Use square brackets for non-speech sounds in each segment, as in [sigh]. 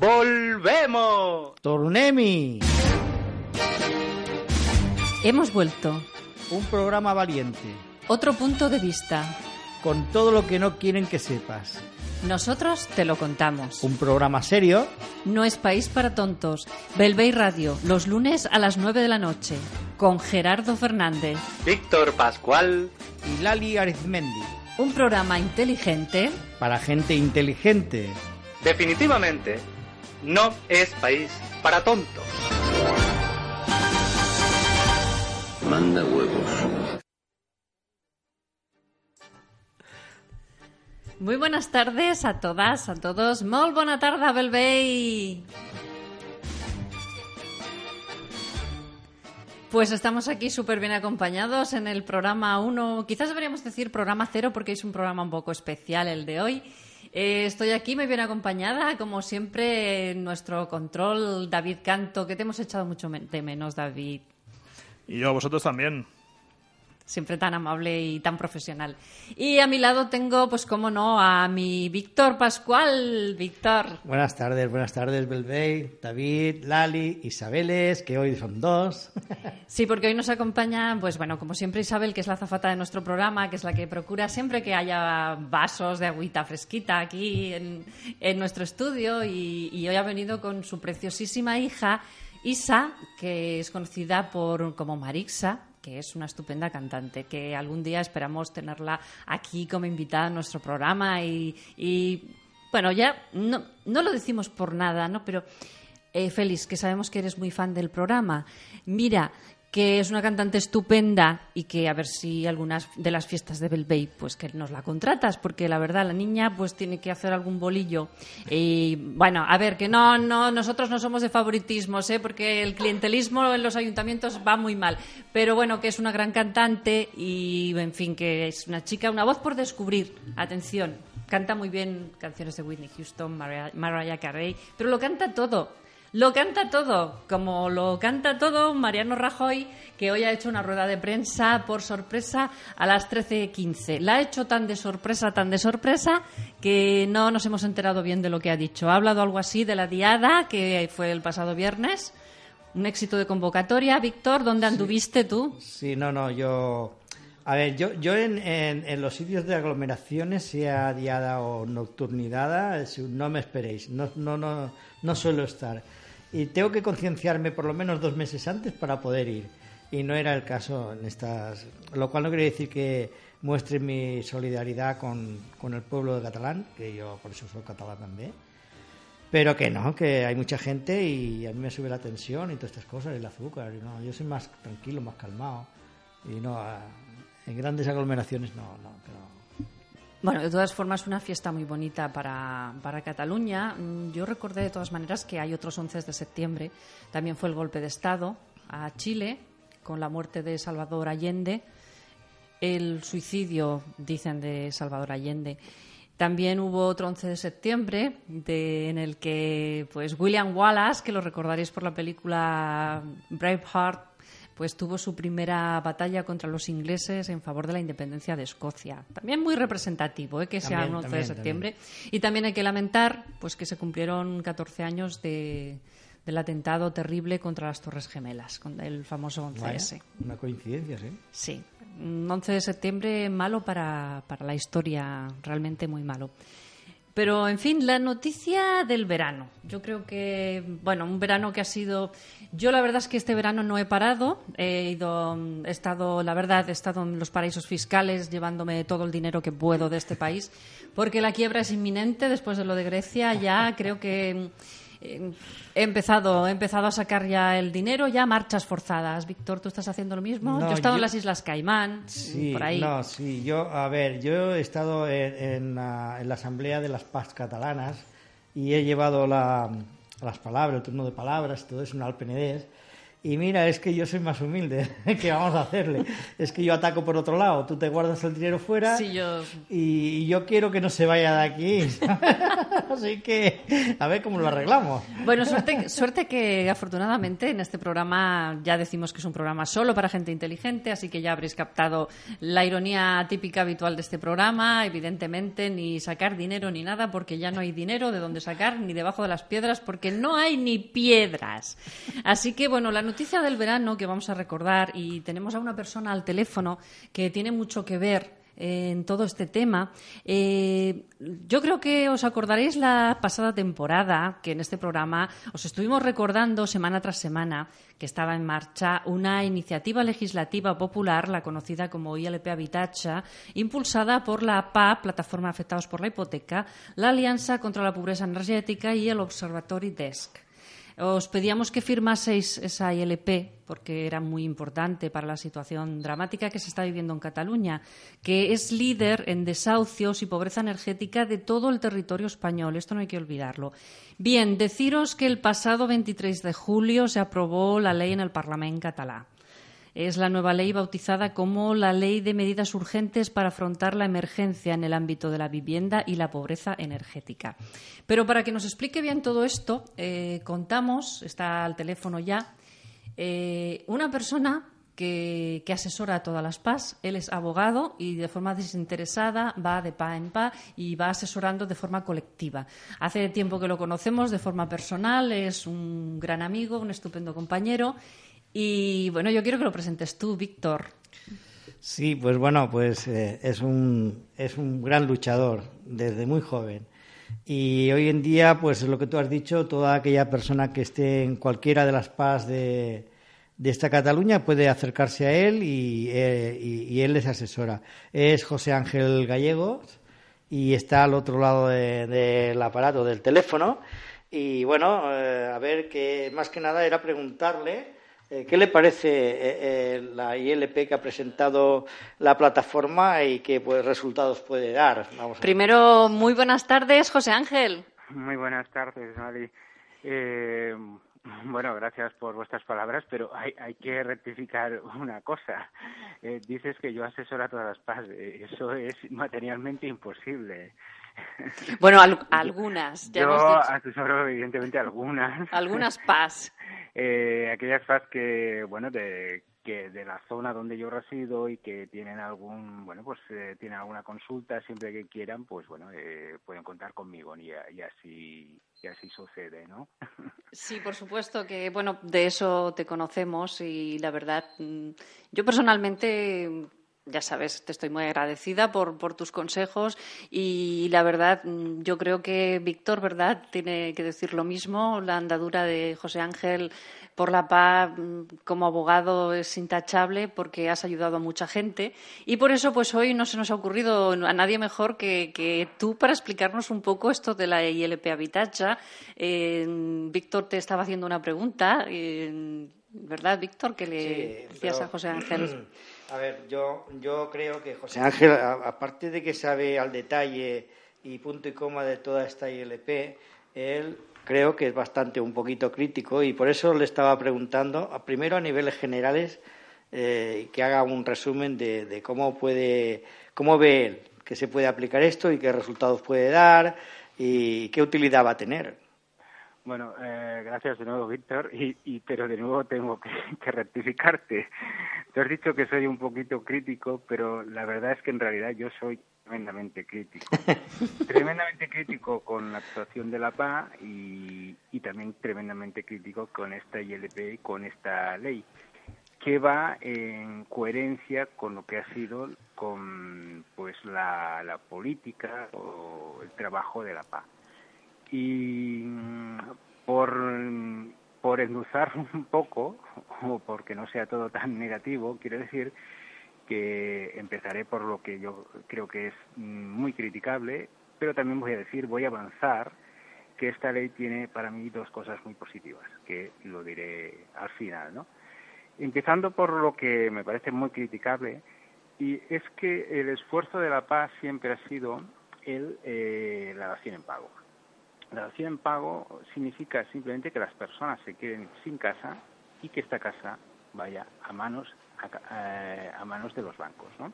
¡Volvemos! Tornemi, Hemos vuelto. un programa valiente, Otro punto de vista. con todo lo que no quieren que sepas. Nosotros te lo contamos. Un programa serio, No es país para tontos. Belvey Radio, los lunes a las 9 de la noche. Con Gerardo Fernández. Víctor Pascual. y Lali Arizmendi, Un programa inteligente. para gente inteligente. Definitivamente, no es país para tontos. Manda huevos. Muy buenas tardes a todas, a todos. Molt bona tarda, Belvey. Pues estamos aquí súper bien acompañados en el programa 1, quizás deberíamos decir programa 0 porque es un programa un poco especial el de hoy. Eh, estoy aquí muy bien acompañada, como siempre, nuestro control, David Canto, que te hemos echado mucho de menos, David. Y yo, vosotros también. Siempre tan amable y tan profesional. Y a mi lado tengo, pues cómo no, a mi Víctor Pascual. Víctor. Buenas tardes, buenas tardes, Belvey, David, Lali, Isabeles, que hoy son dos. [laughs] Sí, porque hoy nos acompaña, pues bueno, como siempre Isabel, que es la zafata de nuestro programa, que es la que procura siempre que haya vasos de agüita fresquita aquí en, en nuestro estudio y, y hoy ha venido con su preciosísima hija Isa, que es conocida por como Marixa, que es una estupenda cantante, que algún día esperamos tenerla aquí como invitada a nuestro programa y, bueno, ya no, no lo decimos por nada, ¿no? Pero eh, Félix, que sabemos que eres muy fan del programa, mira que es una cantante estupenda y que a ver si algunas de las fiestas de Belvey pues que nos la contratas porque la verdad la niña pues tiene que hacer algún bolillo. Y bueno a ver que no no nosotros no somos de favoritismos ¿eh? porque el clientelismo en los ayuntamientos va muy mal. Pero bueno que es una gran cantante y en fin que es una chica una voz por descubrir. Atención canta muy bien canciones de Whitney Houston Mariah Carey pero lo canta todo lo canta todo, como lo canta todo Mariano Rajoy, que hoy ha hecho una rueda de prensa por sorpresa a las 13.15. La ha hecho tan de sorpresa, tan de sorpresa, que no nos hemos enterado bien de lo que ha dicho. Ha hablado algo así de la diada, que fue el pasado viernes. Un éxito de convocatoria. Víctor, ¿dónde anduviste tú? Sí, no, no, yo... A ver, yo, yo en, en, en los sitios de aglomeraciones, sea diada o nocturnidad, es- no me esperéis, no, no, no, no suelo estar. Y tengo que concienciarme por lo menos dos meses antes para poder ir. Y no era el caso en estas... Lo cual no quiere decir que muestre mi solidaridad con, con el pueblo de catalán, que yo por eso soy catalán también. Pero que no, que hay mucha gente y a mí me sube la tensión y todas estas cosas, el azúcar. Y no, yo soy más tranquilo, más calmado. Y no, en grandes aglomeraciones no, no, pero Bueno, de todas formas, una fiesta muy bonita para, para Cataluña. Mm, Yo recordé de todas maneras que hay otros 11 de septiembre. También fue el golpe de Estado a Chile, con la muerte de Salvador Allende, el suicidio, dicen, de Salvador Allende. También hubo otro 11 de septiembre de- en el que pues William Wallace, que lo recordaréis por la película Braveheart, pues tuvo su primera batalla contra los ingleses en favor de la independencia de Escocia. También muy representativo ¿eh? que sea un 11 de también, septiembre. Y también hay que lamentar pues que se cumplieron 14 años de, del atentado terrible contra las Torres Gemelas, con el famoso 11S. vaya, una coincidencia, sí. Sí, un 11 de septiembre malo para, para la historia, realmente muy malo. Pero, en fin, la noticia del verano. Yo creo que, bueno, un verano que ha sido... Yo la verdad es que este verano no he parado. He ido, he estado, la verdad, he estado en los paraísos fiscales llevándome todo el dinero que puedo de este país, porque la quiebra es inminente después de lo de Grecia. Ya creo que eh, he empezado, he empezado a sacar ya el dinero, ya marchas forzadas. Víctor, ¿tú estás haciendo lo mismo? No, yo he estado en yo- las Islas Caimán, Sí, por ahí. no, sí, yo, a ver, yo he estado en, en la, en la Asamblea de las Paz Catalanas y he llevado la, las palabras, el turno de palabras, todo eso en el Penedés. Y mira, es que yo soy más humilde. [laughs] ¿Qué vamos a hacerle? Es que yo ataco por otro lado. Tú te guardas el dinero fuera. Sí, yo... Y yo quiero que no se vaya de aquí. [laughs] Así que a ver cómo lo arreglamos. Bueno, suerte, suerte que afortunadamente en este programa ya decimos que es un programa solo para gente inteligente, así que ya habréis captado la ironía típica habitual de este programa. Evidentemente, ni sacar dinero ni nada, porque ya no hay dinero de dónde sacar, ni debajo de las piedras, porque no hay ni piedras. Así que, bueno, la noticia del verano que vamos a recordar y tenemos a una persona al teléfono que tiene mucho que ver en todo este tema. Eh, yo creo que os acordaréis la pasada temporada que en este programa os estuvimos recordando semana tras semana que estaba en marcha una iniciativa legislativa popular, la conocida como ILP Habitacha, impulsada por la PA, Plataforma Afectados por la Hipoteca, la Alianza contra la Pobreza Energética y el Observatory Desk. Os pedíamos que firmaseis esa ILP porque era muy importante para la situación dramática que se está viviendo en Cataluña, que es líder en desahucios y pobreza energética de todo el territorio español. Esto no hay que olvidarlo. Bien, deciros que el pasado 23 de julio se aprobó la ley en el Parlamento catalán. Es la nueva ley bautizada como la Ley de Medidas Urgentes para afrontar la emergencia en el ámbito de la vivienda y la pobreza energética. Pero para que nos explique bien todo esto, eh, contamos, está al teléfono ya, eh, una persona que, asesora a todas las PAS. Él es abogado y de forma desinteresada va de pa en pa y va asesorando de forma colectiva. Hace tiempo que lo conocemos de forma personal, es un gran amigo, un estupendo compañero y bueno, yo quiero que lo presentes tú, Víctor. Sí, pues bueno, pues eh, es, un, es un gran luchador desde muy joven. Y hoy en día, pues lo que tú has dicho, toda aquella persona que esté en cualquiera de las PAS de, de esta Cataluña puede acercarse a él y, eh, y, él les asesora. Es José Ángel Gallegos y está al otro lado del aparato del teléfono. Y bueno, eh, a ver, que más que nada era preguntarle ¿Qué le parece eh, eh, la ILP que ha presentado la plataforma y qué pues, resultados puede dar? Primero, muy buenas tardes, José Ángel. Muy buenas tardes, Mali. bueno, gracias por vuestras palabras, pero hay, que rectificar una cosa. dices que yo asesoro a todas las PAS. Eso es materialmente imposible. Bueno, [laughs] algunas. yo asesoro, evidentemente, algunas. [laughs] Algunas PAS. [laughs] Eh, aquellas FAS que, bueno, de, que de la zona donde yo resido y que tienen algún, bueno, pues eh, tienen alguna consulta siempre que quieran, pues bueno, eh, pueden contar conmigo y, y, así y así sucede, ¿no? Sí, por supuesto que, bueno, de eso te conocemos y la verdad, mm, yo personalmente ya sabes, te estoy muy agradecida por, por, tus consejos y la verdad, mm, yo creo que Víctor, ¿verdad?, tiene que decir lo mismo. La andadura de José Ángel por la paz mm, como abogado es intachable porque has ayudado a mucha gente y por eso pues hoy no se nos ha ocurrido a nadie mejor que, tú para explicarnos un poco esto de la ILP Habitacha. Víctor te estaba haciendo una pregunta, ¿verdad, Víctor? Que le decías a José Ángel. [clears throat] A ver, yo, yo creo que José Ángel, aparte de que sabe al detalle y punto y coma de toda esta ILP, él creo que es bastante un poquito crítico y por eso le estaba preguntando, primero a niveles generales, eh, que haga un resumen de, cómo puede, cómo ve él que se puede aplicar esto y qué resultados puede dar y qué utilidad va a tener. Bueno, eh, gracias de nuevo, Víctor, y, pero de nuevo tengo que, [laughs] rectificarte. Te has dicho que soy un poquito crítico, pero la verdad es que en realidad yo soy tremendamente crítico. [laughs] tremendamente crítico con la actuación de la PA y, también tremendamente crítico con esta ILP y con esta ley, que va en coherencia con lo que ha sido con pues la, la política o el trabajo de la PA y por, por endulzar [laughs] un poco, o porque no sea todo tan negativo, quiero decir que empezaré por lo que yo creo que es muy criticable, pero también voy a decir, voy a avanzar que esta ley tiene para mí dos cosas muy positivas, que lo diré al final, ¿no? Empezando por lo que me parece muy criticable, y es que el esfuerzo de la paz siempre ha sido el, eh, la dación en pago. La dación en pago significa simplemente que las personas se queden sin casa y que esta casa vaya a manos a, a manos de los bancos, ¿no?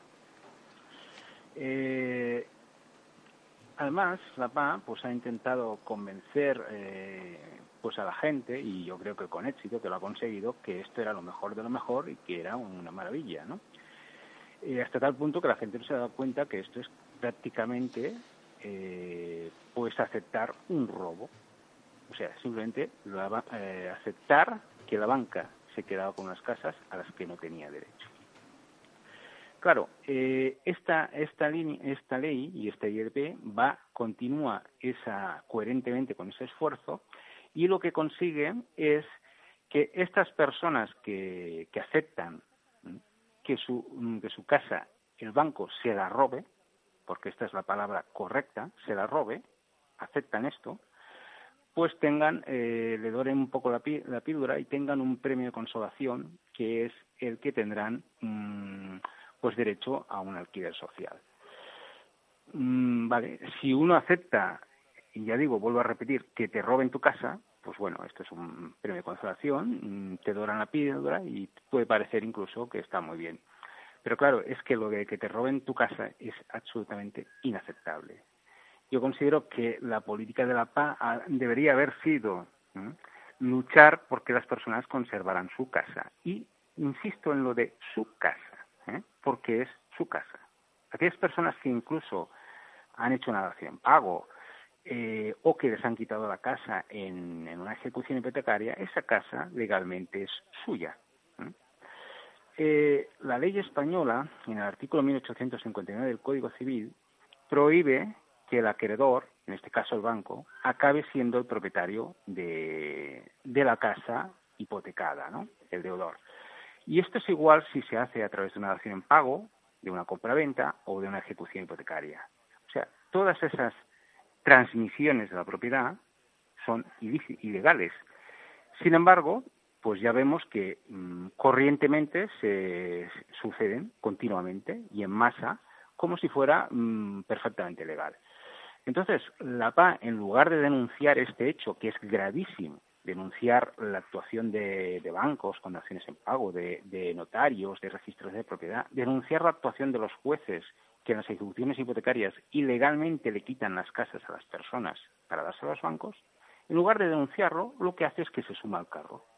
Eh, además, la PA pues ha intentado convencer eh, pues a la gente y yo creo que con éxito que lo ha conseguido que esto era lo mejor de lo mejor y que era una maravilla, ¿no? Eh, hasta tal punto que la gente no se ha dado cuenta que esto es prácticamente eh, pues aceptar un robo, o sea, simplemente eh, aceptar que la banca se quedaba con unas casas a las que no tenía derecho. Claro, eh, esta, esta, esta ley y esta IRP va, continúa esa, coherentemente con ese esfuerzo y lo que consigue es que estas personas que, que aceptan que su, que su casa, el banco se la robe, porque esta es la palabra correcta, se la robe, aceptan esto, pues tengan, eh, le doren un poco la, la, píldora y tengan un premio de consolación que es el que tendrán mmm, pues derecho a un alquiler social. Mm, vale, si uno acepta, y ya digo, vuelvo a repetir, que te roben tu casa, pues bueno, esto es un premio de consolación, mm, te doran la píldora y puede parecer incluso que está muy bien. Pero claro, es que lo de que te roben tu casa es absolutamente inaceptable. Yo considero que la política de la paz debería haber sido luchar porque las personas conservaran su casa. Y insisto en lo de su casa ¿eh? porque es su casa. Aquellas personas que incluso han hecho una dación pago eh, o que les han quitado la casa en, una ejecución hipotecaria, esa casa legalmente es suya. ¿Eh? La ley española, en el artículo 1859 del Código Civil, prohíbe que el acreedor, en este caso el banco, acabe siendo el propietario de, la casa hipotecada, ¿no? el deudor. Y esto es igual si se hace a través de una dación en pago, de una compra-venta o de una ejecución hipotecaria. O sea, todas esas transmisiones de la propiedad son ilegales. Sin embargo, pues ya vemos que mmm, corrientemente se suceden continuamente y en masa como si fuera mmm, perfectamente legal. Entonces, la PA, en lugar de denunciar este hecho, que es gravísimo, denunciar la actuación de, bancos con acciones en pago, de, de, notarios, de registros de propiedad, denunciar la actuación de los jueces que en las ejecuciones hipotecarias ilegalmente le quitan las casas a las personas para dárselo a los bancos, en lugar de denunciarlo, lo que hace es que se suma al carro.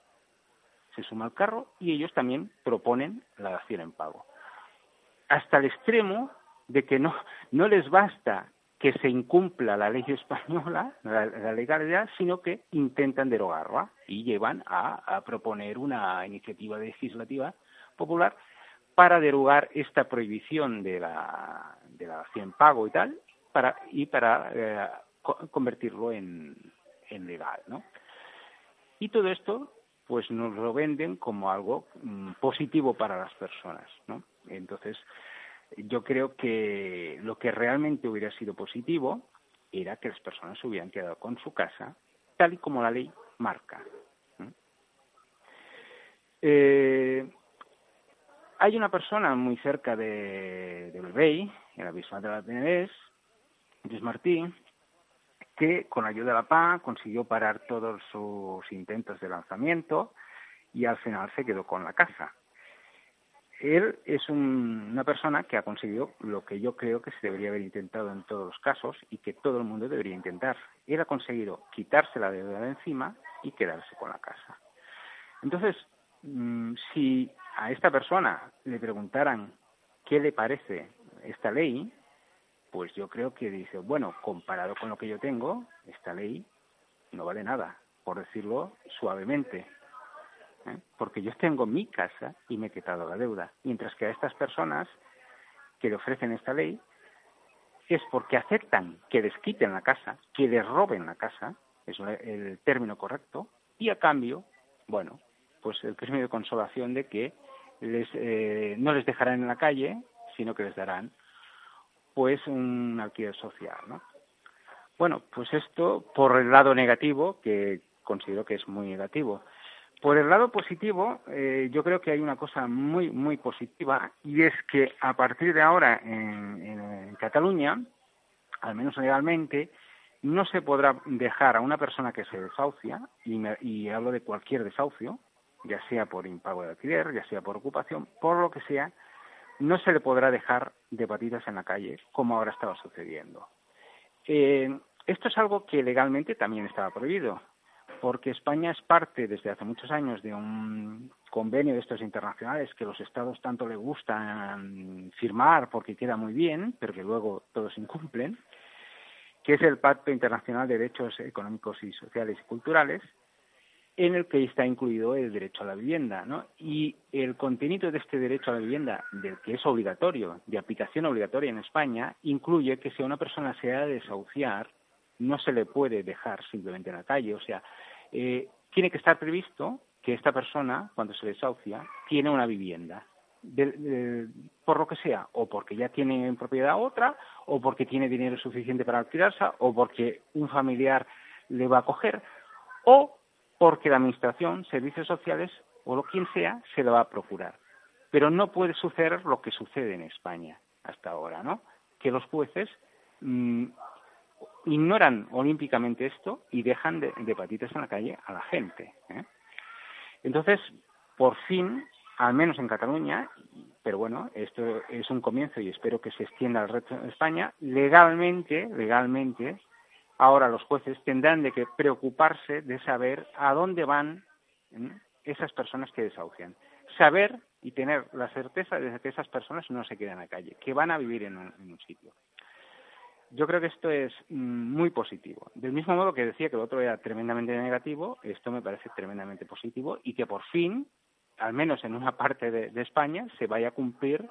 Se suma al carro y ellos también proponen la dación en pago. Hasta el extremo de que no, no les basta que se incumpla la ley española, la, legalidad, sino que intentan derogarla y llevan a, proponer una iniciativa legislativa popular para derogar esta prohibición de la, de la acción pago y tal, para, y para eh, convertirlo en, en legal, ¿no? Y todo esto, pues nos lo venden como algo mm, positivo para las personas, ¿no? Entonces, yo creo que lo que realmente hubiera sido positivo era que las personas se hubieran quedado con su casa tal y como la ley marca. Eh, hay una persona muy cerca de, de Belvey, en la Bisbal de la Penedès, Luis Martí, que con ayuda de la PA consiguió parar todos sus intentos de lanzamiento y al final se quedó con la casa él es un, una persona que ha conseguido lo que yo creo que se debería haber intentado en todos los casos y que todo el mundo debería intentar. Él ha conseguido quitarse la deuda de encima y quedarse con la casa. Entonces, mmm, si a esta persona le preguntaran qué le parece esta ley, pues yo creo que dice, bueno, comparado con lo que yo tengo, esta ley no vale nada, por decirlo suavemente. ¿eh? porque yo tengo mi casa y me he quitado la deuda. Mientras que a estas personas que le ofrecen esta ley es porque aceptan que les quiten la casa, que les roben la casa, es el término correcto, y a cambio, bueno, pues el premio de consolación de que les, eh, no les dejarán en la calle, sino que les darán pues un alquiler social, ¿no? Bueno, pues esto por el lado negativo, que considero que es muy negativo. Por el lado positivo, eh, yo creo que hay una cosa muy, muy positiva y es que a partir de ahora en, en, Cataluña, al menos legalmente, no se podrá dejar a una persona que se desahucia, y, me, y hablo de cualquier desahucio, ya sea por impago de alquiler, ya sea por ocupación, por lo que sea, no se le podrá dejar de patitas en la calle, como ahora estaba sucediendo. Eh, esto es algo que legalmente también estaba prohibido, porque España es parte desde hace muchos años de un convenio de estos internacionales que los estados tanto les gustan firmar porque queda muy bien, pero que luego todos incumplen, que es el Pacto Internacional de Derechos Económicos y Sociales y Culturales, en el que está incluido el derecho a la vivienda, ¿no? Y el contenido de este derecho a la vivienda, del que es obligatorio, de aplicación obligatoria en España, incluye que si a una persona se ha de desahuciar, no se le puede dejar simplemente en la calle, o sea, eh, tiene que estar previsto que esta persona, cuando se desahucia, tiene una vivienda, por lo que sea, o porque ya tiene en propiedad otra, o porque tiene dinero suficiente para alquilarse, o porque un familiar le va a coger, o porque la Administración, servicios sociales o lo quien sea, se lo va a procurar. Pero no puede suceder lo que sucede en España hasta ahora, ¿no? Que los jueces mm, ignoran olímpicamente esto y dejan de, patitas en la calle a la gente. ¿eh? Entonces, por fin, al menos en Cataluña, pero bueno, esto es un comienzo y espero que se extienda al resto de España, legalmente, legalmente, ahora los jueces tendrán de que preocuparse de saber a dónde van esas personas que desahucian. Saber y tener la certeza de que esas personas no se quedan a calle, que van a vivir en un, sitio. Yo creo que esto es mm, muy positivo. Del mismo modo que decía que el otro era tremendamente negativo, esto me parece tremendamente positivo y que por fin, al menos en una parte de España, se vaya a cumplir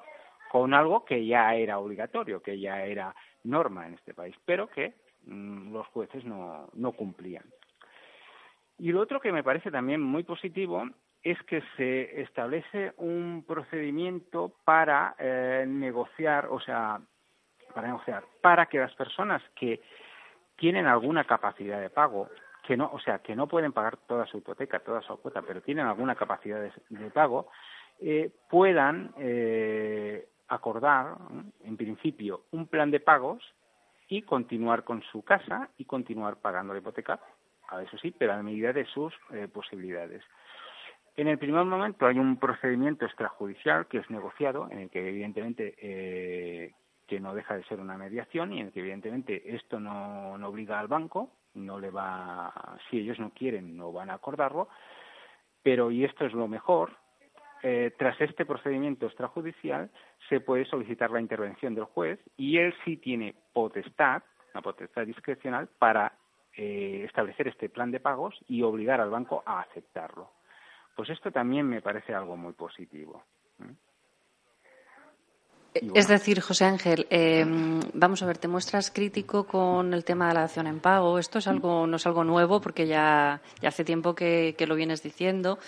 con algo que ya era obligatorio, que ya era norma en este país, pero que los jueces no, no cumplían. Y lo otro que me parece también muy positivo es que se establece un procedimiento para eh, negociar, o sea, para negociar, para que las personas que tienen alguna capacidad de pago, que no, o sea, que no pueden pagar toda su hipoteca, toda su cuota, pero tienen alguna capacidad de, pago, eh, puedan eh, acordar, en principio, un plan de pagos y continuar con su casa y continuar pagando la hipoteca, a eso sí, pero a medida de sus eh, posibilidades. En el primer momento hay un procedimiento extrajudicial que es negociado, en el que evidentemente eh, que no deja de ser una mediación y en el que evidentemente esto no, no obliga al banco, no le va, si ellos no quieren, no van a acordarlo, pero y esto es lo mejor, eh, tras este procedimiento extrajudicial se puede solicitar la intervención del juez y él sí tiene potestad, una potestad discrecional, para eh, establecer este plan de pagos y obligar al banco a aceptarlo. Pues esto también me parece algo muy positivo. Es decir, José Ángel, em, vamos a ver, te muestras crítico con el tema de la acción en pago. Esto es algo, no es algo nuevo porque ya, ya hace tiempo que, lo vienes diciendo.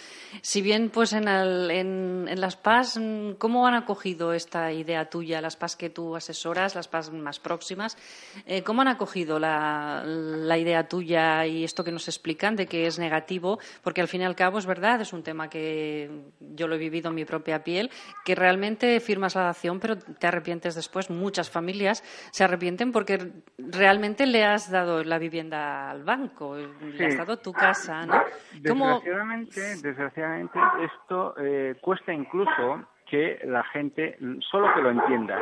Si bien, pues en, en, las PAS, ¿cómo han acogido esta idea tuya, las PAS que tú asesoras, las PAS más próximas? Eh, ¿Cómo han acogido la, la idea tuya y esto que nos explican de que es negativo? Porque al fin y al cabo es verdad, es un tema que yo lo he vivido en mi propia piel, que realmente firmas la acción, pero te arrepientes después. Muchas familias se arrepienten porque realmente le has dado la vivienda al banco, le has dado tu casa, ¿no? Desgraciadamente, desgraciadamente esto eh, cuesta incluso que la gente solo que lo entienda,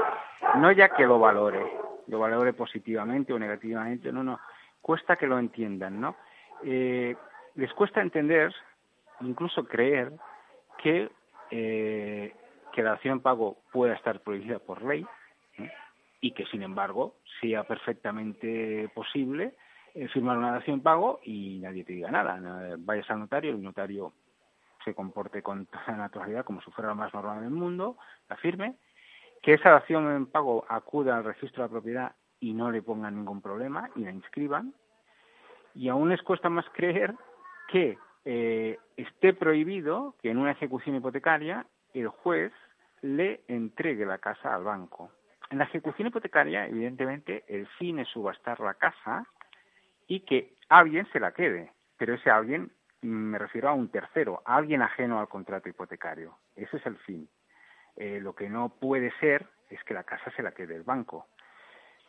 no ya que lo valore, lo valore positivamente o negativamente, no, no, cuesta que lo entiendan, ¿no? Eh, les cuesta entender, incluso creer, que eh, que la acción en pago pueda estar prohibida por ley y que, sin embargo, sea perfectamente posible eh, firmar una dación en pago y nadie te diga nada. Vayas al notario, el notario se comporte con toda naturalidad como si fuera lo más normal del mundo, la firme, que esa dación en pago acuda al registro de la propiedad y no le pongan ningún problema y la inscriban. Y aún les cuesta más creer que eh, esté prohibido que en una ejecución hipotecaria el juez le entregue la casa al banco. En la ejecución hipotecaria, evidentemente, el fin es subastar la casa y que alguien se la quede, pero ese alguien mm, me refiero a un tercero, alguien ajeno al contrato hipotecario. Ese es el fin. Eh, lo que no puede ser es que la casa se la quede el banco.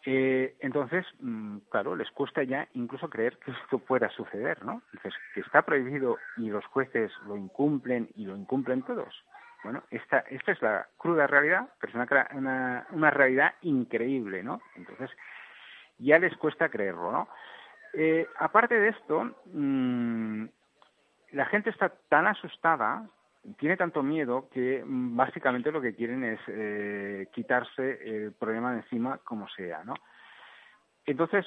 Eh, entonces, mm, claro, les cuesta ya incluso creer que esto pueda suceder, ¿no? Entonces, que está prohibido y los jueces lo incumplen y lo incumplen todos. Bueno, esta, esta es la cruda realidad, pero es una, una, una realidad increíble, ¿no? Entonces, ya les cuesta creerlo, ¿no? Eh, aparte de esto, mmm, la gente está tan asustada, tiene tanto miedo que mm, básicamente lo que quieren es eh, quitarse el problema de encima como sea, ¿no? Entonces,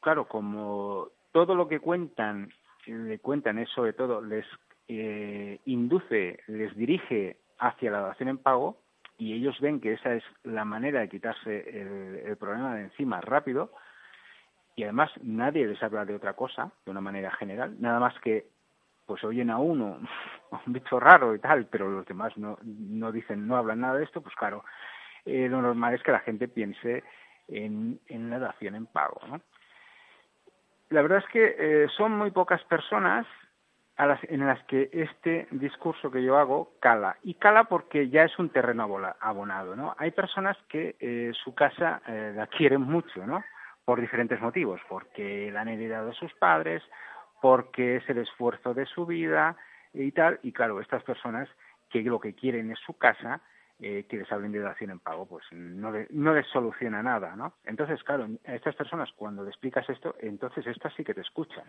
claro, como todo lo que cuentan, le cuentan es sobre todo, les eh, induce, les dirige hacia la dación en pago y ellos ven que esa es la manera de quitarse el, problema de encima rápido y además nadie les habla de otra cosa, de una manera general, nada más que pues oyen a uno, [laughs] un bicho raro y tal, pero los demás no, no dicen, no hablan nada de esto, pues claro, eh, lo normal es que la gente piense en, en la dación en pago, ¿no? La verdad es que eh, son muy pocas personas a las, en las que este discurso que yo hago cala. Y cala porque ya es un terreno abonado, ¿no? Hay personas que eh, su casa eh, la quieren mucho, ¿no? Por diferentes motivos, porque la han heredado de sus padres, porque es el esfuerzo de su vida y tal. Y claro, estas personas que lo que quieren es su casa, eh, que les hablen de dación en pago, pues no, le, no les soluciona nada, ¿no? Entonces, claro, a estas personas cuando le explicas esto, entonces estas sí que te escuchan.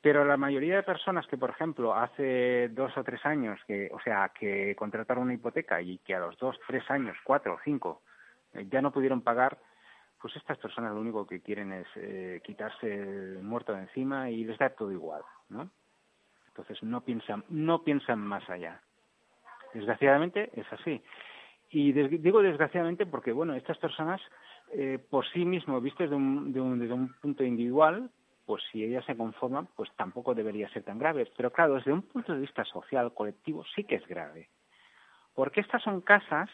Pero la mayoría de personas que, por ejemplo, hace dos o tres años, que, o sea, que contrataron una hipoteca y que a los dos, tres años, cuatro o cinco, eh, ya no pudieron pagar, pues estas personas lo único que quieren es eh, quitarse el muerto de encima y les da todo igual, ¿no? Entonces no piensan, no piensan más allá. Desgraciadamente es así. Y des digo desgraciadamente porque, bueno, estas personas eh, por sí mismo, vistas desde un, de un, desde un punto individual, pues si ellas se conforman, pues tampoco debería ser tan grave. Pero claro, desde un punto de vista social, colectivo, sí que es grave. Porque estas son casas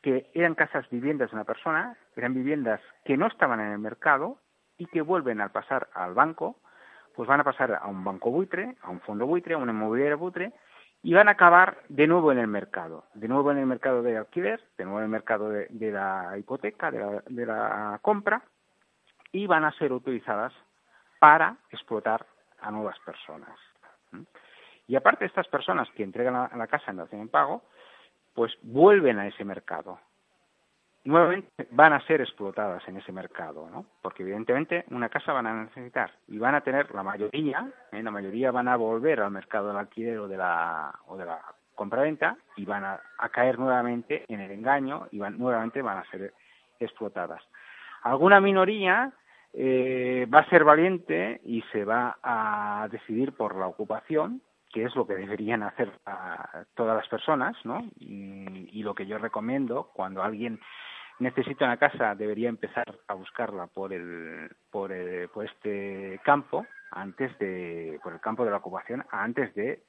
que eran casas viviendas de una persona, eran viviendas que no estaban en el mercado y que vuelven al pasar al banco, pues van a pasar a un banco buitre, a un fondo buitre, a una inmobiliaria buitre, y van a acabar de nuevo en el mercado, de nuevo en el mercado de alquiler, de nuevo en el mercado de, de la hipoteca, de la, de la compra, y van a ser utilizadas para explotar a nuevas personas. Y aparte estas personas que entregan a la casa en dación en pago, pues vuelven a ese mercado. Nuevamente van a ser explotadas en ese mercado, ¿no? Porque evidentemente una casa van a necesitar y van a tener la mayoría, ¿eh? la mayoría van a volver al mercado del alquiler o de la o de compraventa y van a, a caer nuevamente en el engaño y van, nuevamente van a ser explotadas. Alguna minoría eh, va a ser valiente y se va a decidir por la ocupación que es lo que deberían hacer todas las personas, ¿no? Y, y, lo que yo recomiendo cuando alguien necesita una casa debería empezar a buscarla por el por, el, por este campo antes de por el campo de la ocupación antes de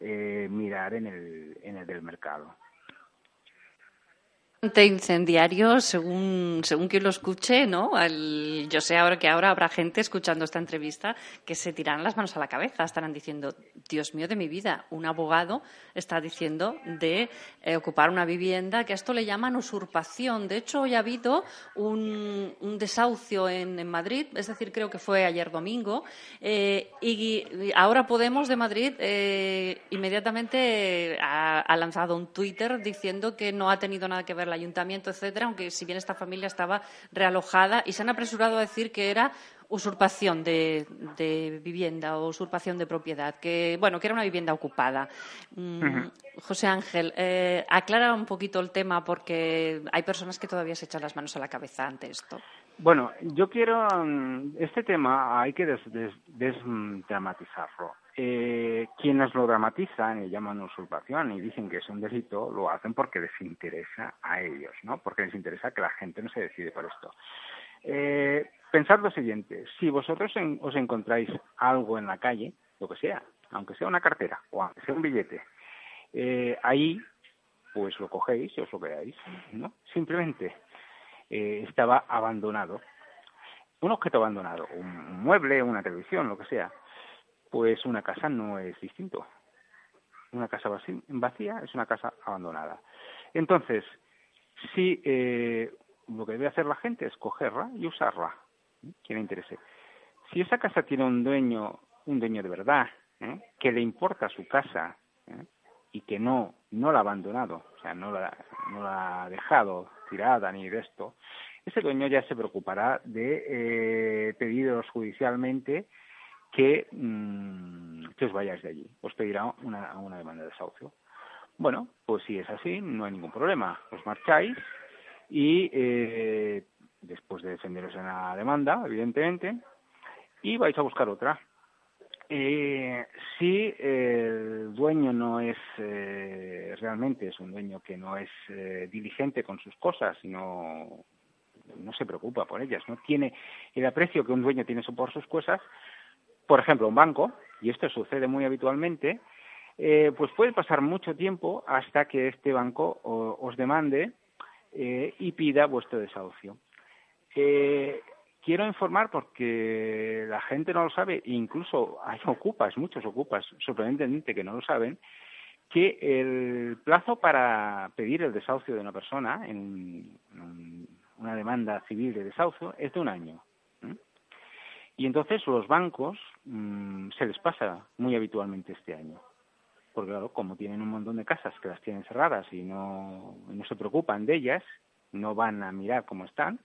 eh, mirar en el en el del mercado incendiario según según quien lo escuche no Al, yo sé ahora que ahora habrá gente escuchando esta entrevista que se tirarán las manos a la cabeza. Estarán diciendo Dios mío de mi vida un abogado está diciendo de eh, ocupar una vivienda que a esto le llaman usurpación de hecho hoy ha habido un, un desahucio en, en, Madrid es decir creo que fue ayer domingo eh, y, ahora Podemos de Madrid eh, inmediatamente ha, ha lanzado un Twitter diciendo que no ha tenido nada que ver el ayuntamiento, etcétera, aunque si bien esta familia estaba realojada y se han apresurado a decir que era usurpación de, de vivienda o usurpación de propiedad, que bueno, que era una vivienda ocupada. Mm, uh -huh. José Ángel, eh, aclara un poquito el tema porque hay personas que todavía se echan las manos a la cabeza ante esto. Bueno, yo quiero mm, este tema hay que desdramatizarlo. Des, des eh, quienes lo dramatizan y llaman usurpación y dicen que es un delito, lo hacen porque les interesa a ellos, ¿no? Porque les interesa que la gente no se decide por esto. Eh, pensad lo siguiente, si vosotros en, os encontráis algo en la calle, lo que sea, aunque sea una cartera o aunque sea un billete, eh, ahí pues lo cogéis y os lo quedáis, ¿no? Simplemente eh, estaba abandonado. Un objeto abandonado, un mueble, una televisión, lo que sea pues una casa no es distinto. Una casa vacía es una casa abandonada. Entonces, si eh, lo que debe hacer la gente es cogerla y usarla, quien le interese. Si esa casa tiene un dueño, un dueño de verdad, ¿eh? que le importa su casa ¿eh? y que no, no la ha abandonado, o sea, no la, no la ha dejado tirada ni de esto, ese dueño ya se preocupará de eh, pediros judicialmente que, mm, que os vayáis de allí. Os pedirá una, una demanda de desahucio. Bueno, pues si es así, no hay ningún problema. Os marcháis y eh, después de defenderos en la demanda, evidentemente, y vais a buscar otra. Eh, si el dueño no es eh, realmente es un dueño que no es eh, diligente con sus cosas, sino no se preocupa por ellas, no tiene el aprecio que un dueño tiene por sus cosas, por ejemplo, un banco, y esto sucede muy habitualmente, eh, pues puede pasar mucho tiempo hasta que este banco os demande eh, y pida vuestro desahucio. Eh, quiero informar porque la gente no lo sabe, incluso hay ocupas, muchos ocupas, sorprendentemente que no lo saben, que el plazo para pedir el desahucio de una persona en, una demanda civil de desahucio es de un año. Y entonces los bancos mm, se les pasa muy habitualmente este año. Porque claro, como tienen un montón de casas que las tienen cerradas y no, no se preocupan de ellas, no van a mirar cómo están,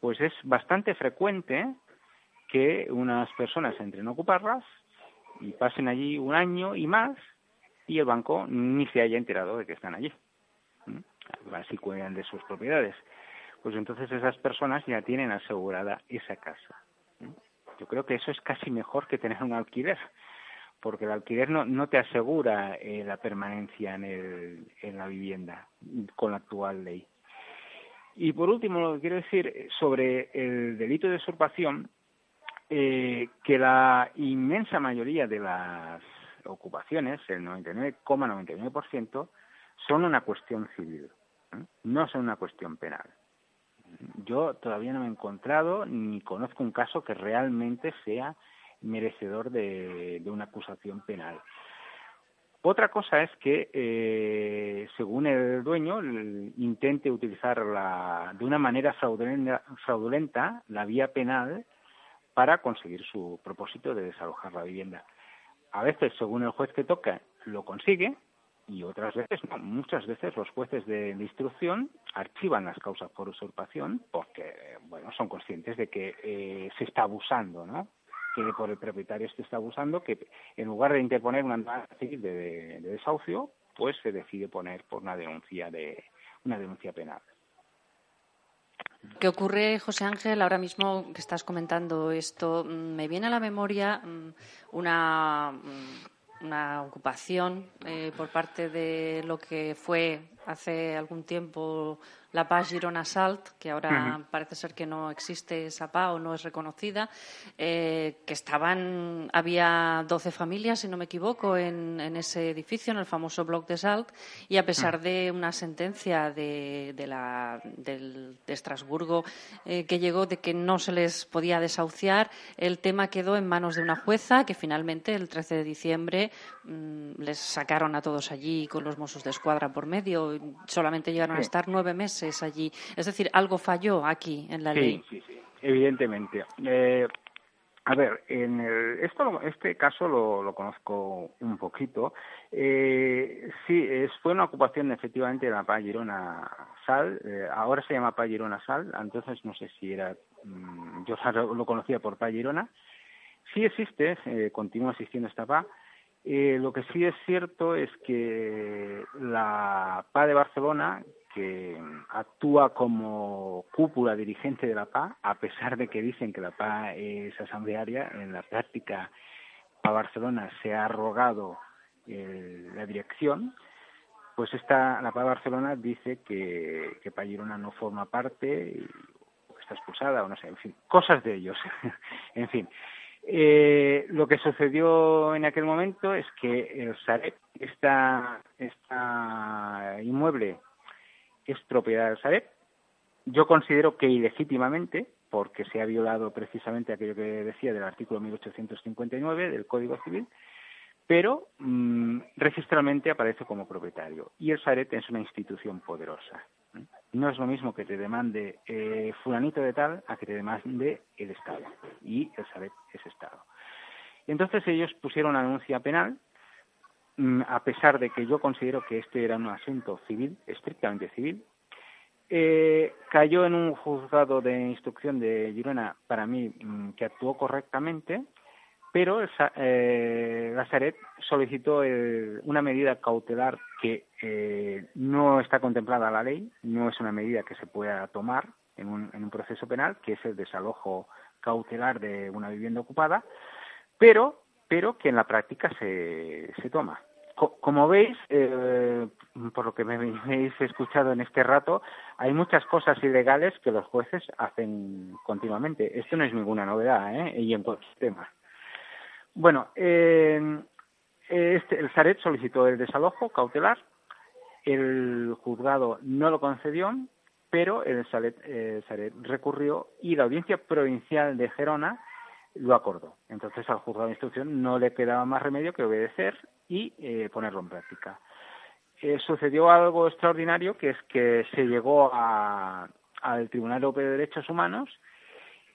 pues es bastante frecuente que unas personas entren a ocuparlas y pasen allí un año y más y el banco ni se haya enterado de que están allí. Así cuidan de sus propiedades pues entonces esas personas ya tienen asegurada esa casa. Yo creo que eso es casi mejor que tener un alquiler, porque el alquiler no, no te asegura eh, la permanencia en, el, en la vivienda con la actual ley. Y por último, lo que quiero decir sobre el delito de usurpación, eh, que la inmensa mayoría de las ocupaciones, el 99,99%, son una cuestión civil, no son una cuestión penal yo todavía no me he encontrado ni conozco un caso que realmente sea merecedor de, una acusación penal. Otra cosa es que, eh, según el dueño, intente utilizar de una manera fraudulenta, fraudulenta la vía penal para conseguir su propósito de desalojar la vivienda. A veces, según el juez que toca, lo consigue, y otras veces no. Muchas veces los jueces de, instrucción archivan las causas por usurpación porque, bueno, son conscientes de que eh, se está abusando, ¿no? Que por el propietario se está abusando, que en lugar de interponer una demanda civil de, desahucio, pues se decide poner por una denuncia de una denuncia penal. ¿Qué ocurre, José Ángel? Ahora mismo que estás comentando esto, mm, me viene a la memoria mm, una mm, una ocupación eh, por parte de lo que fue hace algún tiempo la PA Girona Salt, que ahora parece ser que no existe esa PA o no es reconocida, eh, que estaban, había 12 familias, si no me equivoco, en, ese edificio, en el famoso bloc de Salt, y a pesar de una sentencia de, la, de Estrasburgo eh, que llegó de que no se les podía desahuciar, el tema quedó en manos de una jueza que finalmente, el 13 de diciembre, les sacaron a todos allí con los Mossos de Escuadra por medio. Solamente llegaron a estar nueve meses allí. Es decir, algo falló aquí en la ley. Sí, sí, evidentemente. Eh, a ver, en esto, este caso lo, conozco un poquito. Eh, sí, es, fue una ocupación efectivamente de la PA Girona Sal. Eh, ahora se llama PA Girona Sal. Entonces no sé si era. Mm, yo [laughs] lo conocía por PA Girona. Sí existe, continúa existiendo esta PA. Eh, lo que sí es cierto es que la PA de Barcelona, que actúa como cúpula dirigente de la PA, a pesar de que dicen que la PA es asamblearia, en la práctica PA Barcelona se ha arrogado la dirección, pues esta, la PA Barcelona dice que, que PA Girona no forma parte está expulsada o no sé, en fin, cosas de ellos. [laughs] en fin, eh, lo que sucedió en aquel momento es que el Sareb, esta, esta inmueble es propiedad del Sareb. Yo considero que ilegítimamente, porque se ha violado precisamente aquello que decía del artículo 1859 del Código Civil, pero mm, registralmente aparece como propietario. Y el Sareb es una institución poderosa. No es lo mismo que te demande eh, fulanito de tal a que te demande el Estado. Y el Sareb es Estado. Entonces ellos pusieron una denuncia penal, mm, a pesar de que yo considero que este era un asunto civil, estrictamente civil, eh, cayó en un juzgado de instrucción de Girona, para mí, mm, que actuó correctamente, pero eh, Lazaret solicitó una medida cautelar que eh, no está contemplada la ley, no es una medida que se pueda tomar en un, en un proceso penal, que es el desalojo cautelar de una vivienda ocupada, pero, pero que en la práctica se, se toma. como veis, eh, por lo que me [laughs] habéis escuchado en este rato, hay muchas cosas ilegales que los jueces hacen continuamente. Esto no es ninguna novedad, ¿eh? Y en cualquier tema. Bueno, eh, este, el Saret solicitó el desalojo cautelar, el juzgado no lo concedió, pero el Saret, recurrió y la Audiencia Provincial de Gerona lo acordó. Entonces al juzgado de instrucción no le quedaba más remedio que obedecer y eh, ponerlo en práctica. Eh, sucedió algo extraordinario, que es que se llegó al Tribunal Europeo de Derechos Humanos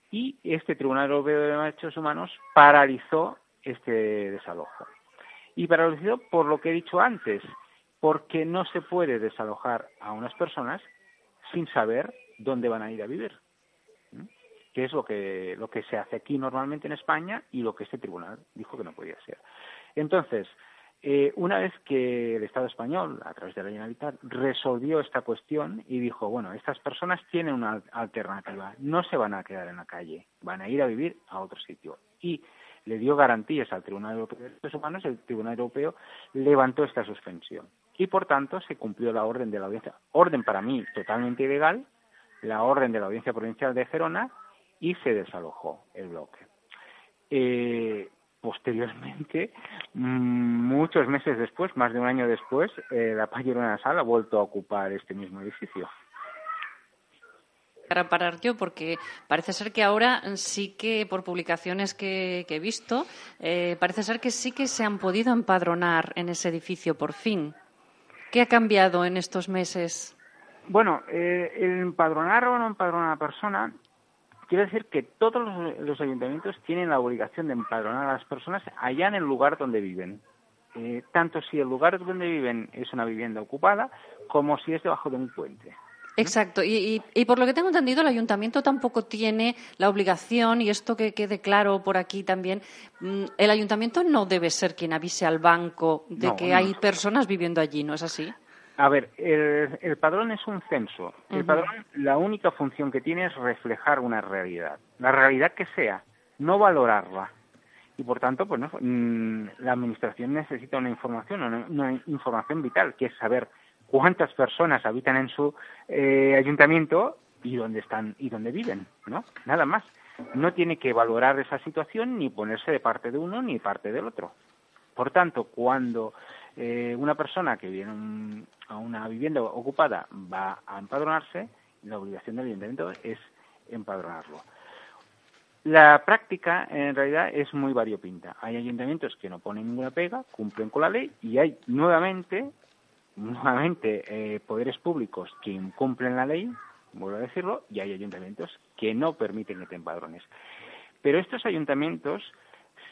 y este Tribunal Europeo de Derechos Humanos paralizó este desalojo. Y paralizó por lo que he dicho antes, porque no se puede desalojar a unas personas sin saber dónde van a ir a vivir, que es lo que, lo que se hace aquí normalmente en España y lo que este tribunal dijo que no podía ser. Entonces, eh, una vez que el Estado español, a través de la Generalitat, resolvió esta cuestión y dijo, bueno, estas personas tienen una alternativa, no se van a quedar en la calle, van a ir a vivir a otro sitio. Y le dio garantías al Tribunal Europeo de Derechos Humanos, el Tribunal Europeo levantó esta suspensión. Y por tanto se cumplió la orden de la audiencia, orden para mí totalmente ilegal, la orden de la Audiencia Provincial de Gerona y se desalojó el bloque. Eh, posteriormente, mm, muchos meses después, más de un año después, eh, la Paz Girona Sala ha vuelto a ocupar este mismo edificio parar yo porque parece ser que ahora sí que por publicaciones que, he visto eh, parece ser que sí que se han podido empadronar en ese edificio por fin. ¿Qué ha cambiado en estos meses? Bueno, eh, el empadronar o no empadronar a la persona quiere decir que todos los, ayuntamientos tienen la obligación de empadronar a las personas allá en el lugar donde viven. Eh, tanto si el lugar donde viven es una vivienda ocupada como si es debajo de un puente. Exacto. Y, por lo que tengo entendido, el ayuntamiento tampoco tiene la obligación, y esto que quede claro por aquí también, mm, el ayuntamiento no debe ser quien avise al banco de que hay personas viviendo allí, ¿no es así? A ver, el, padrón es un censo. El padrón, la única función que tiene es reflejar una realidad, la realidad que sea, no valorarla. Y por tanto, pues mm, la administración necesita una información, una información vital, que es saber cuántas personas habitan en su eh, ayuntamiento y dónde están y dónde viven, ¿no? Nada más. No tiene que valorar esa situación ni ponerse de parte de uno ni parte del otro. Por tanto, cuando eh, una persona que viene a una vivienda ocupada va a empadronarse, la obligación del ayuntamiento es empadronarlo. La práctica, en realidad, es muy variopinta. Hay ayuntamientos que no ponen ninguna pega, cumplen con la ley, y hay nuevamente nuevamente eh, poderes públicos que incumplen la ley, vuelvo a decirlo, y hay ayuntamientos que no permiten que te empadrones. Pero estos ayuntamientos,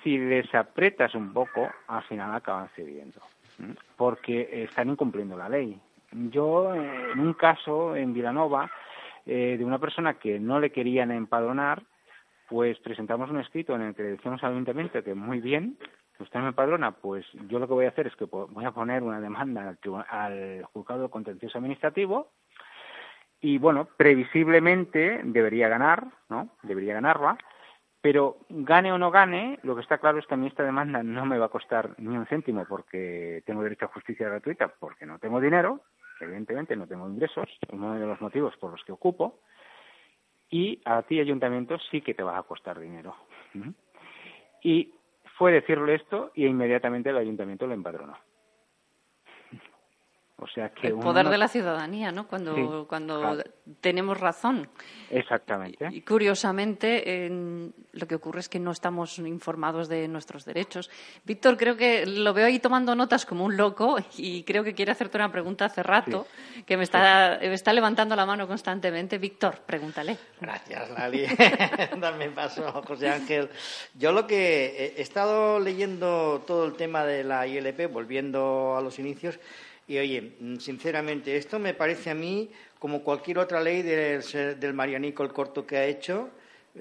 si les apretas un poco, al final acaban cediendo, porque están incumpliendo la ley. Yo, en un caso en Vilanova, eh, de una persona que no le querían empadronar, pues presentamos un escrito en el que le decíamos al ayuntamiento que muy bien, usted me padrona, pues yo lo que voy a hacer es que voy a poner una demanda al, juzgado contencioso administrativo y bueno, previsiblemente debería ganar, ¿no? Debería ganarla, pero gane o no gane, lo que está claro es que a mí esta demanda no me va a costar ni un céntimo porque tengo derecho a justicia gratuita, porque no tengo dinero, evidentemente no tengo ingresos, es uno de los motivos por los que ocupo, y a ti ayuntamiento sí que te va a costar dinero. Y fue decirle esto y inmediatamente el ayuntamiento lo empadronó. O sea que el poder de la ciudadanía, ¿no? Cuando, Sí, cuando claro. tenemos razón. Exactamente. Y curiosamente, en- lo que ocurre es que no estamos informados de nuestros derechos. Víctor, creo que lo veo ahí tomando notas como un loco y creo que quiere hacerte una pregunta hace rato, que me está, me está levantando la mano constantemente. Víctor, pregúntale. Gracias, Lali. [laughs] Dame paso, José Ángel. Yo lo que he estado leyendo todo el tema de la ILP, volviendo a los inicios, y oye, mm, sinceramente, esto me parece a mí como cualquier otra ley del, del Marianico el corto que ha hecho,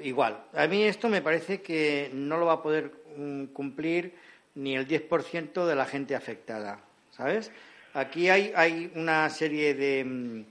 igual. A mí esto me parece que no lo va a poder mm, cumplir ni el 10% de la gente afectada, ¿sabes? Aquí hay, hay una serie de, mm,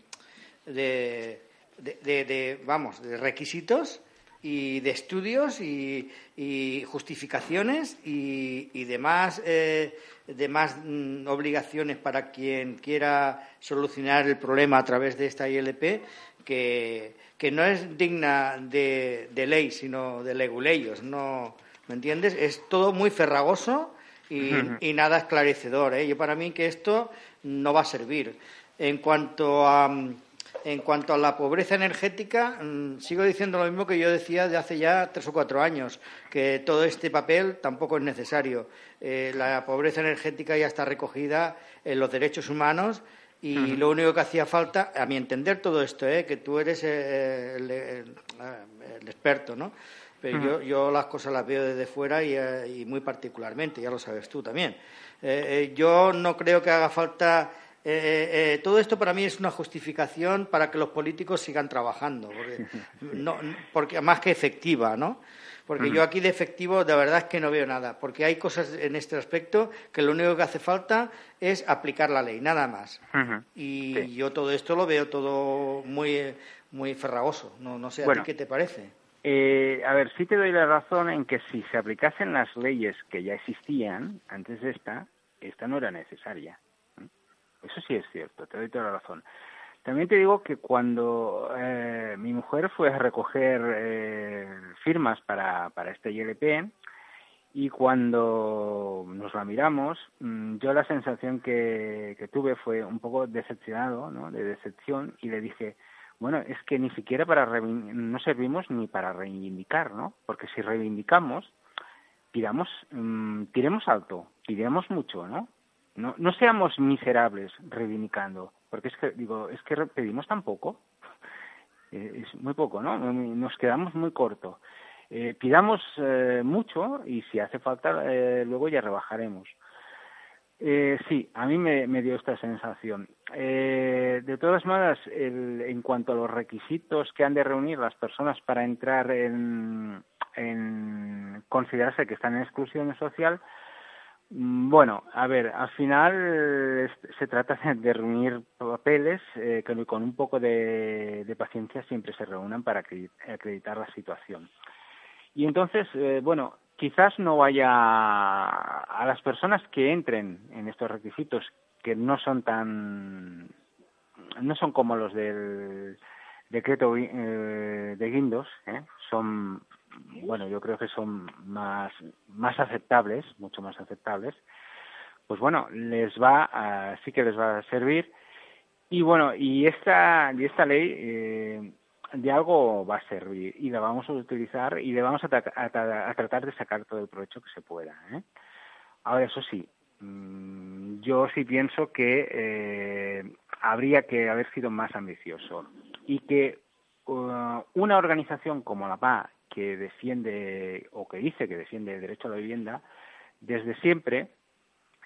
de- de- de, vamos, de requisitos y de estudios y, y justificaciones y, y demás, eh, demás mm, obligaciones para quien quiera solucionar el problema a través de esta ILP que, que no es digna de, de ley, sino de leguleyos. No, ¿Me entiendes? Es todo muy ferragoso y, y nada esclarecedor. ¿eh? Yo para mí que esto no va a servir. En cuanto a, mm, en cuanto a la pobreza energética, mm, sigo diciendo lo mismo que yo decía de hace ya tres o cuatro años, que todo este papel tampoco es necesario. Eh, la pobreza energética ya está recogida en los derechos humanos y lo único que hacía falta, a mi entender todo esto, ¿eh? que tú eres eh, el, el- el experto, ¿no? Pero yo, yo las cosas las veo desde fuera y, eh, y muy particularmente, ya lo sabes tú también. Yo no creo que haga falta. Eh, eh, eh, todo esto para mí es una justificación para que los políticos sigan trabajando, porque, [laughs] no, porque más que efectiva, ¿no? Porque yo aquí de efectivo de verdad es que no veo nada, porque hay cosas en este aspecto que lo único que hace falta es aplicar la ley, nada más. Y Sí. yo todo esto lo veo todo muy, muy ferragoso. No, no sé a Bueno. ti qué te parece. Eh, a ver, sí te doy la razón en que si se aplicasen las leyes que ya existían antes de esta, esta no era necesaria. Eso sí es cierto, te doy toda la razón. También te digo que cuando eh, mi mujer fue a recoger eh, firmas para, para este ILP y cuando nos la miramos, mm, yo la sensación que, tuve fue un poco decepcionado, ¿no? de decepción, y le dije, bueno, es que ni siquiera para no servimos ni para reivindicar, ¿no? Porque si reivindicamos, tiramos, mm, tiremos alto, tiremos mucho, ¿no? No, no seamos miserables reivindicando, porque es que, digo, es que pedimos tan poco, [laughs] Eh, es muy poco, ¿no? Nos quedamos muy corto. Eh, pidamos eh, mucho y si hace falta, eh, luego ya rebajaremos. Eh, sí, a mí me, dio esta sensación. Eh, de todas maneras, el- en cuanto a los requisitos que han de reunir las personas para entrar en, en considerarse que están en exclusión social, bueno, a ver, al final se trata de, reunir papeles eh, que con un poco de, paciencia siempre se reúnan para acredi- acreditar la situación. Y entonces, eh, bueno, quizás no vaya a las personas que entren en estos requisitos que no son tan no son como los del decreto eh, de Guindos, ¿eh? son bueno, yo creo que son más aceptables, mucho más aceptables. Pues bueno, les va a, sí que les va a servir y bueno, y esta y esta ley eh, de algo va a servir y la vamos a utilizar y le vamos a tratar de sacar todo el provecho que se pueda. ¿eh? Ahora, eso sí, mm, yo sí pienso que eh, habría que haber sido más ambicioso y que uh, una organización como la PA, que defiende o que dice que defiende el derecho a la vivienda, desde siempre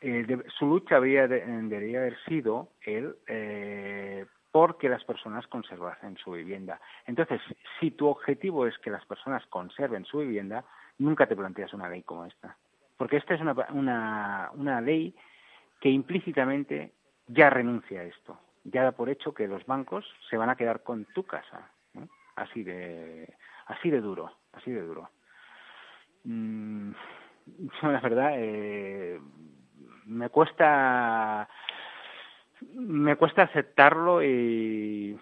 eh, su lucha habría de- debería haber sido el eh, porque las personas conservasen su vivienda. Entonces, si tu objetivo es que las personas conserven su vivienda, nunca te planteas una ley como esta. Porque esta es una, una, una ley que implícitamente ya renuncia a esto. Ya da por hecho que los bancos se van a quedar con tu casa. Así de así de duro, así de duro. Mm, yo [laughs] la verdad eh, me cuesta me cuesta aceptarlo y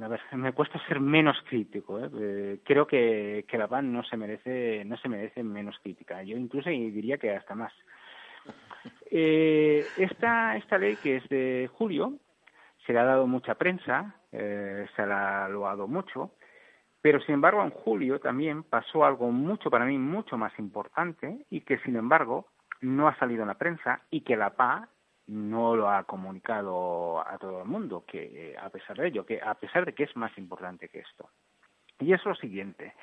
a ver, me cuesta ser menos crítico ¿eh? Eh, creo que, que la PAN no se merece no se merece menos crítica yo incluso diría que hasta más [laughs] Eh, esta, esta ley, que es de julio, se le ha dado mucha prensa, eh, se la ha loado mucho, pero sin embargo en julio también pasó algo mucho, para mí, mucho más importante y que sin embargo no ha salido en la prensa y que la PA no lo ha comunicado a todo el mundo, que eh, a pesar de ello, que a pesar de que es más importante que esto. Y es lo siguiente.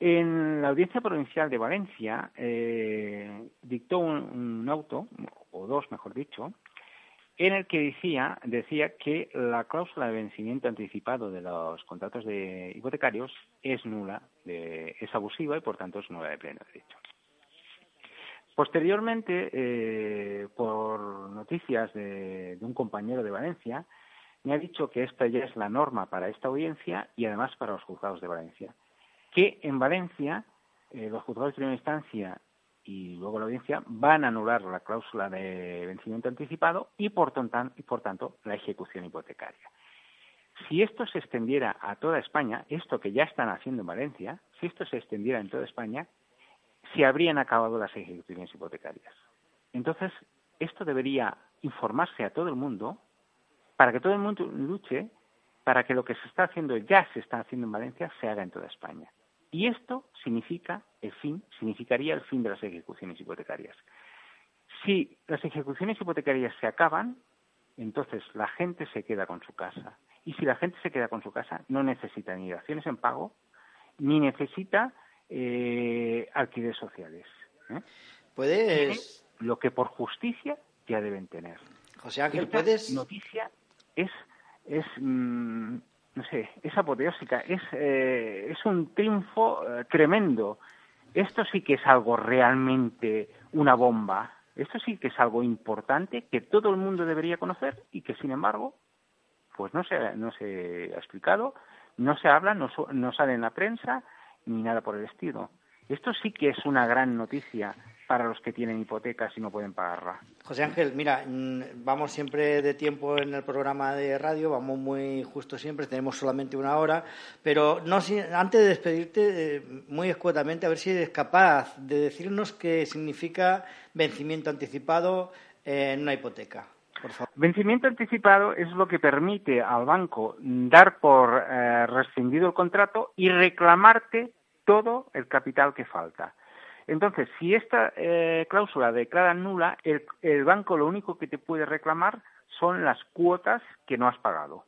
En la Audiencia Provincial de Valencia eh, dictó un, auto, o dos mejor dicho, en el que decía, decía que la cláusula de vencimiento anticipado de los contratos de hipotecarios es nula, es abusiva y por tanto es nula de pleno derecho. Posteriormente, eh, por noticias de, un compañero de Valencia, me ha dicho que esta ya es la norma para esta audiencia y además para los juzgados de Valencia. Que en Valencia eh, los juzgados de primera instancia y luego la audiencia van a anular la cláusula de vencimiento anticipado y por, tanto la ejecución hipotecaria. Si esto se extendiera a toda España, esto que ya están haciendo en Valencia, si esto se extendiera en toda España, se habrían acabado las ejecuciones hipotecarias. Entonces, esto debería informarse a todo el mundo para que todo el mundo luche para que lo que se está haciendo, ya se está haciendo en Valencia, se haga en toda España. Y esto significa el fin, significaría el fin de las ejecuciones hipotecarias. Si las ejecuciones hipotecarias se acaban, entonces la gente se queda con su casa. Y si la gente se queda con su casa, no necesita ni acciones en pago, ni necesita eh, alquileres sociales. ¿eh? ¿Puedes...? Lo que por justicia ya deben tener. José Ángel, ¿puedes...? noticia es, es mm, no sé, es apoteósica, es, eh, es un triunfo eh, tremendo. Esto sí que es algo realmente una bomba. Esto sí que es algo importante que todo el mundo debería conocer y que, sin embargo, pues no se, no se ha explicado, no se habla, no, no sale en la prensa ni nada por el estilo. Esto sí que es una gran noticia para los que tienen hipotecas y no pueden pagarla. José Ángel, mira, mm, vamos siempre de tiempo en el programa de radio, vamos muy justo siempre, tenemos solamente una hora, pero no, antes de despedirte, eh, muy escuetamente, a ver si eres capaz de decirnos qué significa vencimiento anticipado en una hipoteca. Por favor. Vencimiento anticipado es lo que permite al banco dar por eh, rescindido el contrato y reclamarte todo el capital que falta. Entonces, si esta eh, cláusula declara nula, el, banco lo único que te puede reclamar son las cuotas que no has pagado.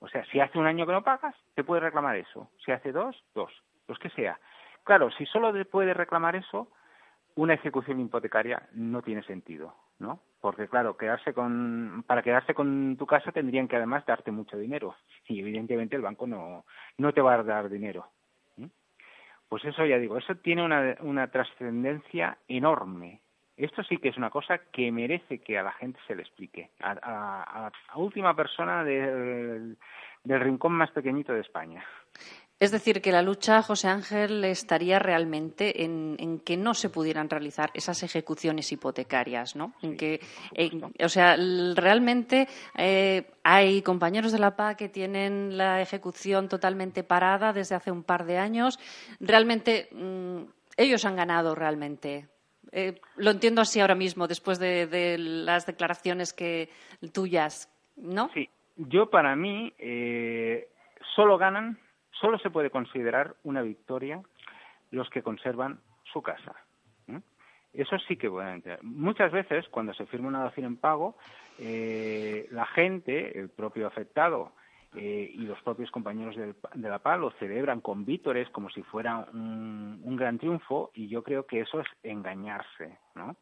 O sea, si hace un año que no pagas, te puede reclamar eso. Si hace dos, dos, los que sea. Claro, si solo te puede reclamar eso, una ejecución hipotecaria no tiene sentido, ¿no? Porque claro, quedarse con, para quedarse con tu casa tendrían que además darte mucho dinero y evidentemente el banco no, no te va a dar dinero. Pues eso ya digo, eso tiene una, una trascendencia enorme. Esto sí que es una cosa que merece que a la gente se le explique. A, a, a última persona del, del rincón más pequeñito de España. Es decir, que la lucha, José Ángel, estaría realmente en, que no se pudieran realizar esas ejecuciones hipotecarias, ¿no? en que, o sea, realmente eh, hay compañeros de la PA que tienen la ejecución totalmente parada desde hace un par de años. Realmente, mm, ellos han ganado realmente. Eh, lo entiendo así ahora mismo, después de, las declaraciones que tuyas, ¿no? Sí, yo para mí eh, solo ganan solo se puede considerar una victoria los que conservan su casa. Eso sí que pueden entender. Muchas veces, cuando se firma una dación en pago, eh, la gente, el propio afectado eh, y los propios compañeros de la PA lo celebran con vítores como si fuera un, gran triunfo y yo creo que eso es engañarse, ¿no?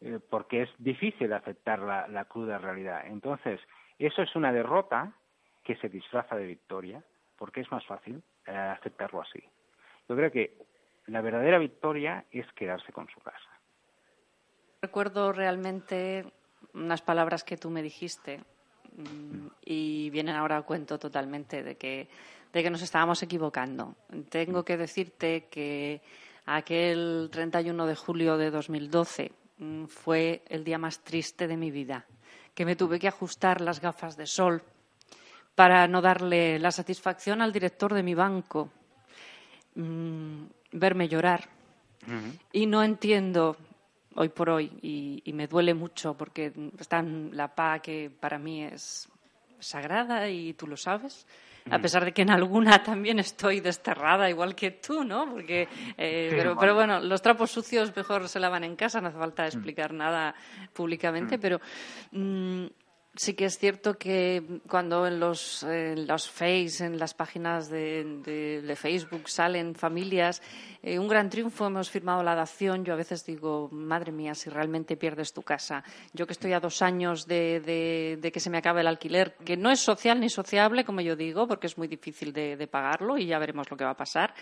Eh, porque es difícil aceptar la cruda realidad. Entonces, eso es una derrota que se disfraza de victoria porque es más fácil eh, aceptarlo así. Yo creo que la verdadera victoria es quedarse con su casa. Recuerdo realmente unas palabras que tú me dijiste mm, y vienen ahora a cuento totalmente de que, de que nos estábamos equivocando. Tengo que decirte que aquel 31 de julio de 2012 mm, fue el día más triste de mi vida, que me tuve que ajustar las gafas de sol para no darle la satisfacción al director de mi banco, mm, verme llorar. Y no entiendo, hoy por hoy y, y me duele mucho porque está en la PA que para mí es sagrada y tú lo sabes a pesar de que en alguna [laughs] también estoy desterrada, igual que tú, ¿no? Porque, eh, pero, pero, bueno, los trapos sucios mejor se lavan en casa, no hace falta explicar nada públicamente, pero mm, sí que es cierto que cuando en los, en Face, en las páginas de, de, Facebook salen familias, eh, un gran triunfo, hemos firmado la dación, yo a veces digo, madre mía, si realmente pierdes tu casa. Yo que estoy a dos años de, de que se me acabe el alquiler, que no es social ni sociable, como yo digo, porque es muy difícil de, pagarlo y ya veremos lo que va a pasar.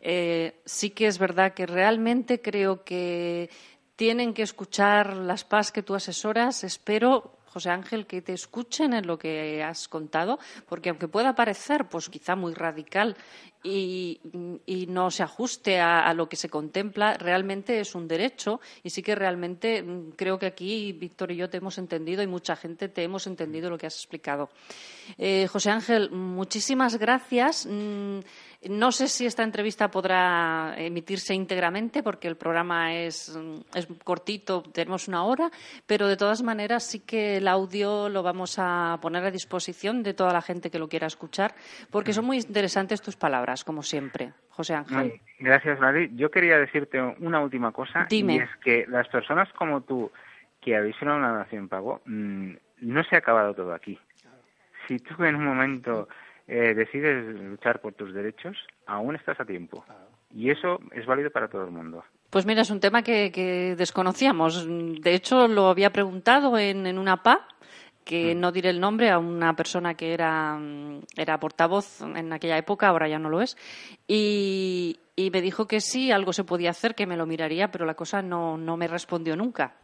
Eh, sí que es verdad que realmente creo que tienen que escuchar las PAS que tú asesoras. Espero José Ángel, que te escuchen en lo que has contado, porque aunque pueda parecer, pues quizá muy radical y, no se ajuste a, lo que se contempla, realmente es un derecho y sí que realmente mm, creo que aquí Víctor y yo te hemos entendido y mucha gente te hemos entendido lo que has explicado. Eh, José Ángel, muchísimas gracias. Mm, no sé si esta entrevista podrá emitirse íntegramente porque el programa es, es, cortito, tenemos una hora, pero de todas maneras sí que el audio lo vamos a poner a disposición de toda la gente que lo quiera escuchar porque son muy interesantes tus palabras, como siempre. José Ángel. Gracias, Mari. Yo quería decirte una última cosa. Dime. Y es que las personas como tú que habéis hecho una nación pago, mm, no se ha acabado todo aquí. Si tú en un momento eh, decides luchar por tus derechos, aún estás a tiempo. Y eso es válido para todo el mundo. Pues mira, es un tema que, desconocíamos. De hecho, lo había preguntado en, en una PA, que mm. no diré el nombre, a una persona que era, era portavoz en aquella época, ahora ya no lo es, y, y me dijo que sí, algo se podía hacer, que me lo miraría, pero la cosa no, no me respondió nunca.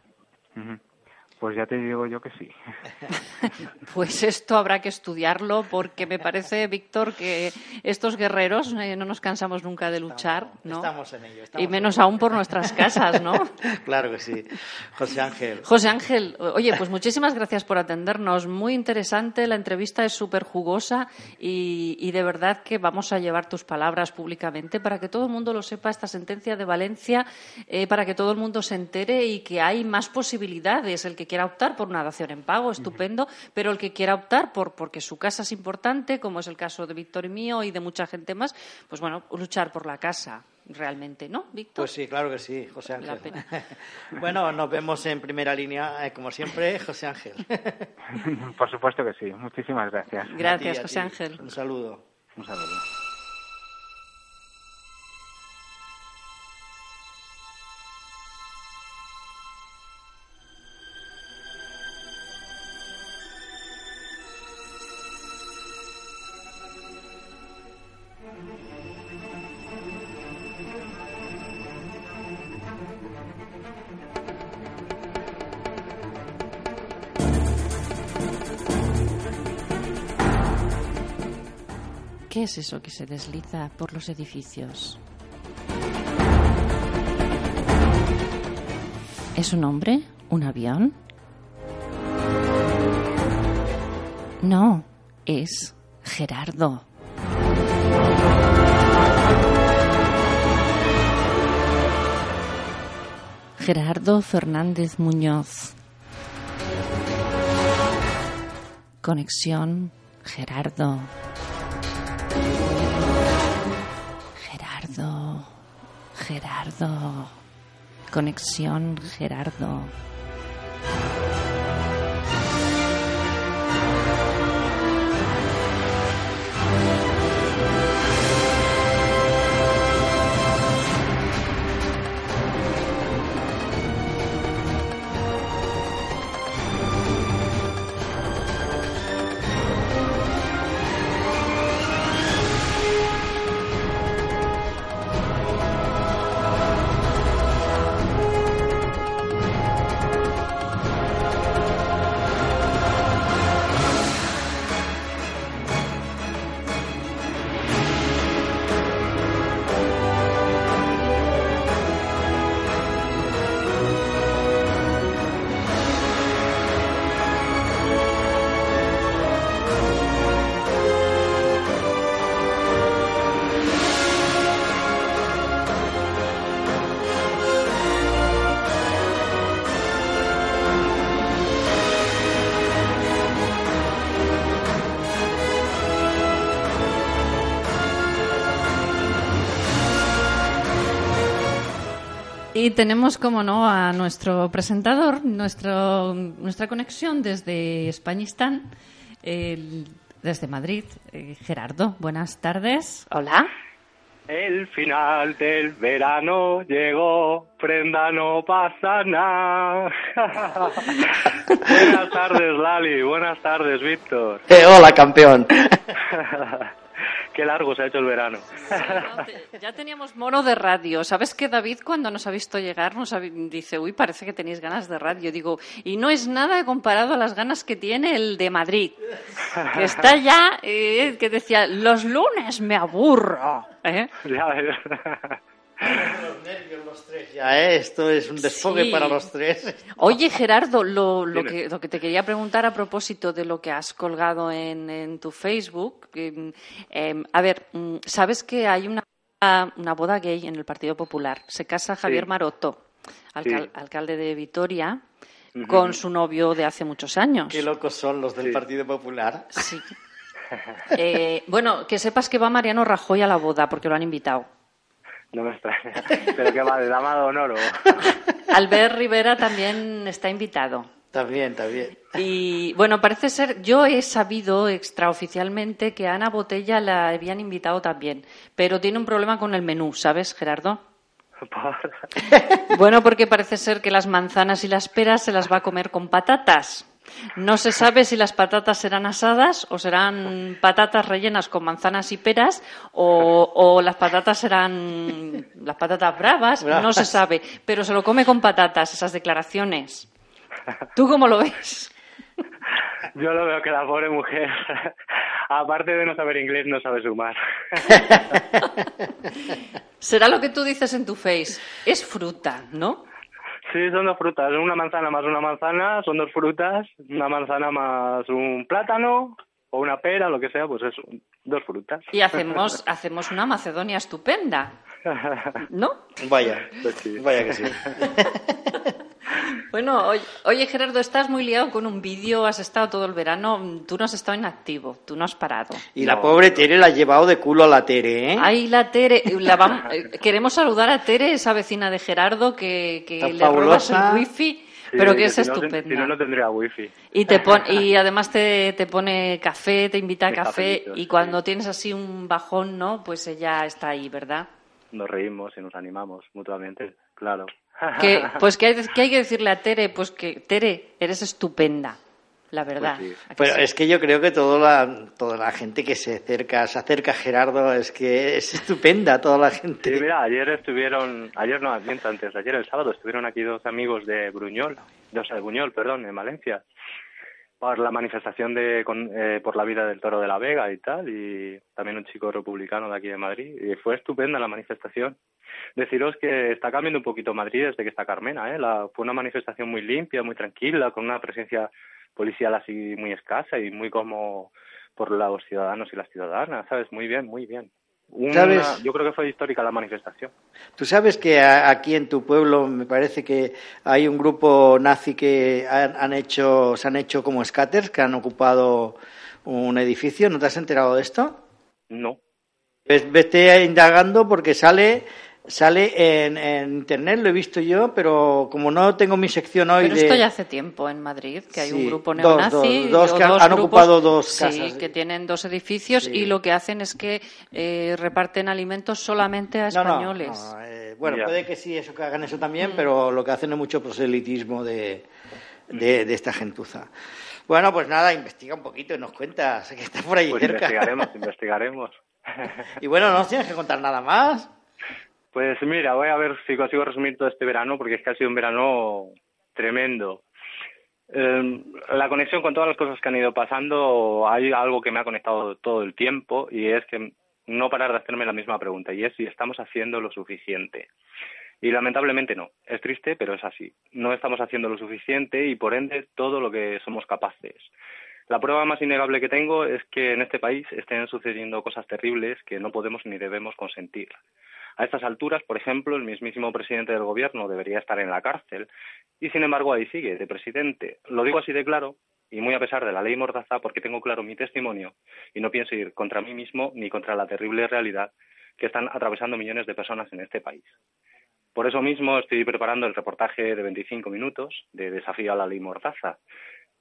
Pues ya te digo yo que sí. [laughs] pues esto habrá que estudiarlo porque me parece, Víctor, que estos guerreros eh, no nos cansamos nunca de luchar, ¿no? Estamos en ello. y menos aún por nuestras casas, ¿no? [laughs] claro que sí. José Ángel. José Ángel, oye, pues muchísimas gracias por atendernos. Muy interesante, la entrevista es súper jugosa y, de verdad que vamos a llevar tus palabras públicamente para que todo el mundo lo sepa, esta sentencia de Valencia, eh, para que todo el mundo se entere y que hay más posibilidades. El que quiera optar por una dación en pago, estupendo, pero el que quiera optar por porque su casa es importante, como es el caso de Víctor y mío y de mucha gente más, pues bueno, luchar por la casa realmente, ¿no, Víctor? Pues sí, claro que sí, José Ángel. [laughs] bueno, nos vemos en primera línea, eh, como siempre, José Ángel. [laughs] por supuesto que sí. Muchísimas gracias. Gracias, José Ángel. Un saludo. Un saludo. ¿Qué es eso que se desliza por los edificios? ¿Es un hombre? ¿Un avión? No, es Gerardo. Gerardo Fernández Muñoz. Conexión Gerardo. Gerardo, Gerardo, conexión Gerardo. Y tenemos, como no, a nuestro presentador, nuestro, nuestra conexión desde Españistán, el- desde Madrid. Eh, Gerardo, buenas tardes. Hola. El final del verano llegó, prenda no pasa nada. [laughs] buenas tardes, Lali, buenas tardes, Víctor. Eh, hola, campeón. [laughs] Qué largo se ha hecho el verano. Ya teníamos mono de radio. ¿Sabes que David, cuando nos ha visto llegar, nos ha- dice, uy, parece que tenéis ganas de radio? Digo, y no es nada comparado a las ganas que tiene el de Madrid. Que está ya, eh, que decía, los lunes me aburro. ¿eh? Ya, Los nervios los tres ya, ¿eh? Esto es un desfogue Sí. para los tres. [laughs] Oye, Gerardo, lo, que, lo que te quería preguntar a propósito de lo que has colgado en, en tu Facebook. que, em, a ver, mm, ¿sabes que hay una, una boda gay en el Partido Popular? Se casa Javier Sí. Maroto, alcal- Sí. alcalde de Vitoria, con su novio de hace muchos años. Qué locos son los del Sí. Partido Popular. Sí. [laughs] Eh, bueno, que sepas que va Mariano Rajoy a la boda porque lo han invitado. No me extraña. Pero que va, de dama de honor o... [laughs] Albert Rivera también está invitado. También, también. Y bueno, parece ser, yo he sabido extraoficialmente que a Ana Botella la habían invitado también, pero tiene un problema con el menú, ¿sabes, Gerardo? Por- [laughs] Bueno, porque parece ser que las manzanas y las peras se las va a comer con patatas. No se sabe si las patatas serán asadas o serán patatas rellenas con manzanas y peras o, o las patatas serán las patatas bravas, no Bravas. se sabe, pero se lo come con patatas esas declaraciones. ¿Tú cómo lo ves? Yo lo veo que la pobre mujer, [laughs] aparte de no saber inglés, no sabe sumar. [laughs] Será lo que tú dices en tu face. Es fruta, ¿no? Sí, son dos frutas. Una manzana más una manzana, son dos frutas. Una manzana más un plátano o una pera, lo que sea, pues eso, dos frutas. Y hacemos, hacemos una Macedonia estupenda, ¿no? Vaya, Pues sí. vaya que sí. [laughs] Bueno, oye, Gerardo, estás muy liado con un vídeo, has estado todo el verano, tú no has estado inactivo, tú no has parado. Y la pobre Tere la ha llevado de culo a la Tere, ¿eh? Ay, la Tere, la eh, queremos saludar a Tere, esa vecina de Gerardo que, que le robas fabulosa. el wifi, Sí, pero que es si no, estupenda. Si no, no tendría wifi. Y, te pon- y [laughs] además te, te pone café, te invita a café y cuando sí. tienes así un bajón, ¿no? Pues ella está ahí, ¿verdad? Nos reímos y nos animamos mutuamente, claro. Que, [laughs] pues que hay, que hay que decirle a Tere, pues que Tere, eres estupenda, la verdad. Pues sí. ¿A que Pero sí? es que yo creo que toda la, toda la gente que se acerca, se acerca a Gerardo, es que es estupenda toda la Sí, gente. mira, ayer estuvieron, ayer no, antes, ayer el sábado estuvieron aquí dos amigos de Bruñol, de, o sea, de Buñol, perdón, en Valencia, por la manifestación de con- eh, por la vida del toro de la Vega y tal, y también un chico republicano de aquí de Madrid, y fue estupenda la manifestación. Deciros que está cambiando un poquito Madrid desde que está Carmena, ¿eh? La, fue una manifestación muy limpia, muy tranquila, con una presencia policial así muy escasa y muy como por los ciudadanos y las ciudadanas, ¿sabes? Muy bien, muy bien. Una- ¿Sabes? Yo creo que fue histórica la manifestación. Tú sabes que a- aquí en tu pueblo me parece que hay un grupo nazi que han, han hecho, se han hecho como scatters, que han ocupado un edificio. ¿No te has enterado de esto? No. Ves- Vete indagando porque sale sale en, en internet, lo he visto yo, pero como no tengo mi sección hoy Pero de... esto ya hace tiempo en Madrid, que hay un Sí, grupo dos, neonazi. dos, dos o que han- dos han grupos, ocupado dos sí, casas. que tienen dos edificios Sí. y lo que hacen es que eh, reparten alimentos solamente a No, no, españoles. no, eh, bueno, Ya. puede que sí, eso que hagan eso Mm. también, pero lo que hacen es mucho proselitismo de, de, de esta gentuza. Bueno, pues nada, investiga un poquito y nos cuentas que está por ahí Pues cerca. investigaremos, [laughs] investigaremos. Y bueno, no nos tienes que contar nada más. Pues mira, voy a ver si consigo resumir todo este verano, porque es que ha sido un verano tremendo. Eh, la conexión con todas las cosas que han ido pasando, hay algo que me ha conectado todo el tiempo y es que no parar de hacerme la misma pregunta y es si estamos haciendo lo suficiente. Y lamentablemente no. Es triste, pero es así. No estamos haciendo lo suficiente y por ende todo lo que somos capaces. La prueba más innegable que tengo es que en este país estén sucediendo cosas terribles que no podemos ni debemos consentir. A estas alturas, por ejemplo, el mismísimo presidente del gobierno debería estar en la cárcel y, sin embargo, ahí sigue, de presidente. Lo digo así de claro y muy a pesar de la ley Mordaza porque tengo claro mi testimonio y no pienso ir contra mí mismo ni contra la terrible realidad que están atravesando millones de personas en este país. Por eso mismo estoy preparando el reportaje de 25 minutos de Desafío a la Ley Mordaza,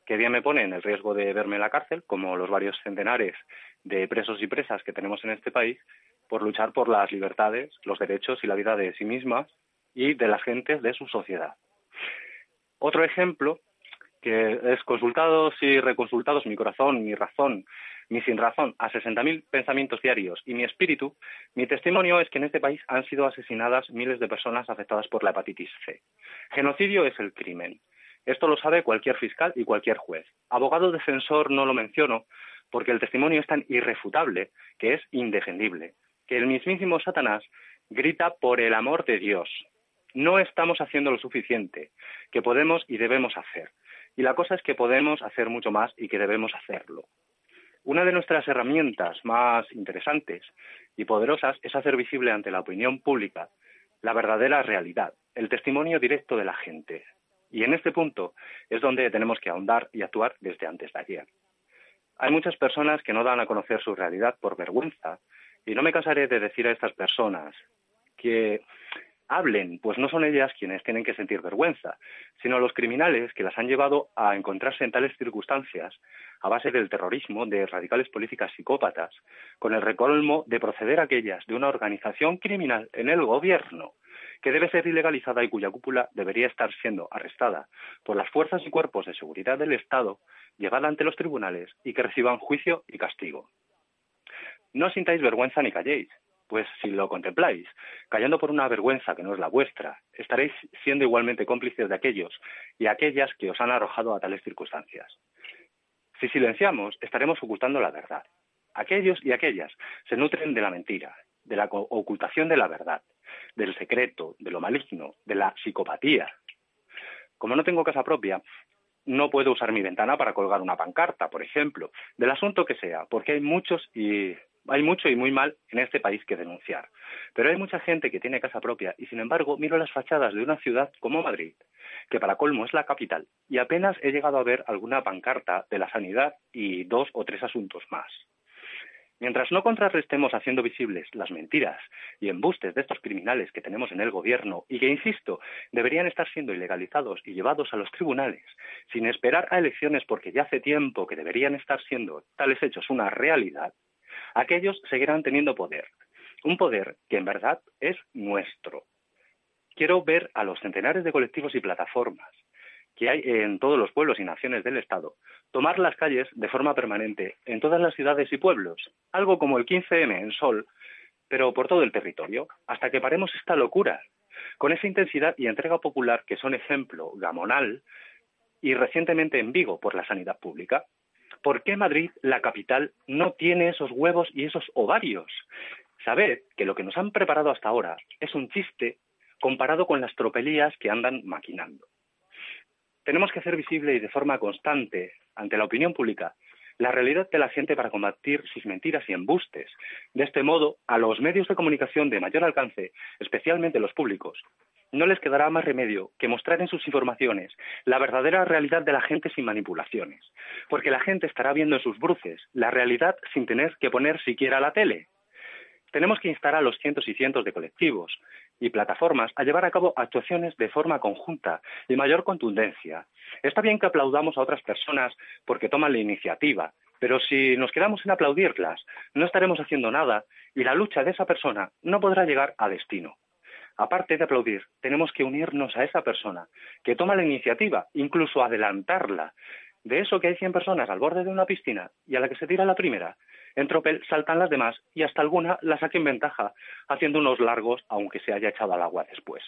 que bien me pone en el riesgo de verme en la cárcel, como los varios centenares de presos y presas que tenemos en este país, por luchar por las libertades, los derechos y la vida de sí mismas y de las gentes de su sociedad. Otro ejemplo, que es consultados y reconsultados mi corazón, mi razón, mi sin razón, a 60.000 pensamientos diarios y mi espíritu, mi testimonio es que en este país han sido asesinadas miles de personas afectadas por la hepatitis C. Genocidio es el crimen. Esto lo sabe cualquier fiscal y cualquier juez. Abogado defensor no lo menciono porque el testimonio es tan irrefutable que es indefendible, que el mismísimo Satanás grita por el amor de Dios. No estamos haciendo lo suficiente, que podemos y debemos hacer. Y la cosa es que podemos hacer mucho más y que debemos hacerlo. Una de nuestras herramientas más interesantes y poderosas es hacer visible ante la opinión pública la verdadera realidad, el testimonio directo de la gente. Y en este punto es donde tenemos que ahondar y actuar desde antes de ayer. Hay muchas personas que no dan a conocer su realidad por vergüenza y no me cansaré de decir a estas personas que hablen, pues no son ellas quienes tienen que sentir vergüenza, sino los criminales que las han llevado a encontrarse en tales circunstancias a base del terrorismo de radicales políticas psicópatas, con el recolmo de proceder aquellas de una organización criminal en el gobierno que debe ser ilegalizada y cuya cúpula debería estar siendo arrestada por las fuerzas y cuerpos de seguridad del Estado, llevada ante los tribunales y que reciban juicio y castigo. No sintáis vergüenza ni calléis, pues si lo contempláis, callando por una vergüenza que no es la vuestra, estaréis siendo igualmente cómplices de aquellos y aquellas que os han arrojado a tales circunstancias. Si silenciamos, estaremos ocultando la verdad. Aquellos y aquellas se nutren de la mentira, de la ocultación de la verdad, del secreto, de lo maligno, de la psicopatía. Como no tengo casa propia, no puedo usar mi ventana para colgar una pancarta, por ejemplo, del asunto que sea, porque hay muchos y hay mucho y muy mal en este país que denunciar. Pero hay mucha gente que tiene casa propia y, sin embargo, miro las fachadas de una ciudad como Madrid, que para colmo es la capital, y apenas he llegado a ver alguna pancarta de la sanidad y dos o tres asuntos más. Mientras no contrarrestemos haciendo visibles las mentiras y embustes de estos criminales que tenemos en el gobierno y que, insisto, deberían estar siendo ilegalizados y llevados a los tribunales, sin esperar a elecciones porque ya hace tiempo que deberían estar siendo tales hechos una realidad, aquellos seguirán teniendo poder. Un poder que en verdad es nuestro. Quiero ver a los centenares de colectivos y plataformas que hay en todos los pueblos y naciones del Estado tomar las calles de forma permanente en todas las ciudades y pueblos, algo como el 15M en Sol, pero por todo el territorio, hasta que paremos esta locura, con esa intensidad y entrega popular que son ejemplo gamonal y recientemente en Vigo por la sanidad pública. ¿Por qué Madrid, la capital, no tiene esos huevos y esos ovarios? Sabed que lo que nos han preparado hasta ahora es un chiste comparado con las tropelías que andan maquinando. Tenemos que hacer visible y de forma constante ante la opinión pública la realidad de la gente para combatir sus mentiras y embustes. De este modo, a los medios de comunicación de mayor alcance, especialmente los públicos, no les quedará más remedio que mostrar en sus informaciones la verdadera realidad de la gente sin manipulaciones, porque la gente estará viendo en sus bruces la realidad sin tener que poner siquiera la tele. Tenemos que instar a los cientos y cientos de colectivos y plataformas a llevar a cabo actuaciones de forma conjunta y mayor contundencia. Está bien que aplaudamos a otras personas porque toman la iniciativa, pero si nos quedamos en aplaudirlas, no estaremos haciendo nada y la lucha de esa persona no podrá llegar a destino aparte de aplaudir, tenemos que unirnos a esa persona que toma la iniciativa, incluso adelantarla. De eso que hay 100 personas al borde de una piscina y a la que se tira la primera, en tropel saltan las demás y hasta alguna la saquen ventaja, haciendo unos largos aunque se haya echado al agua después.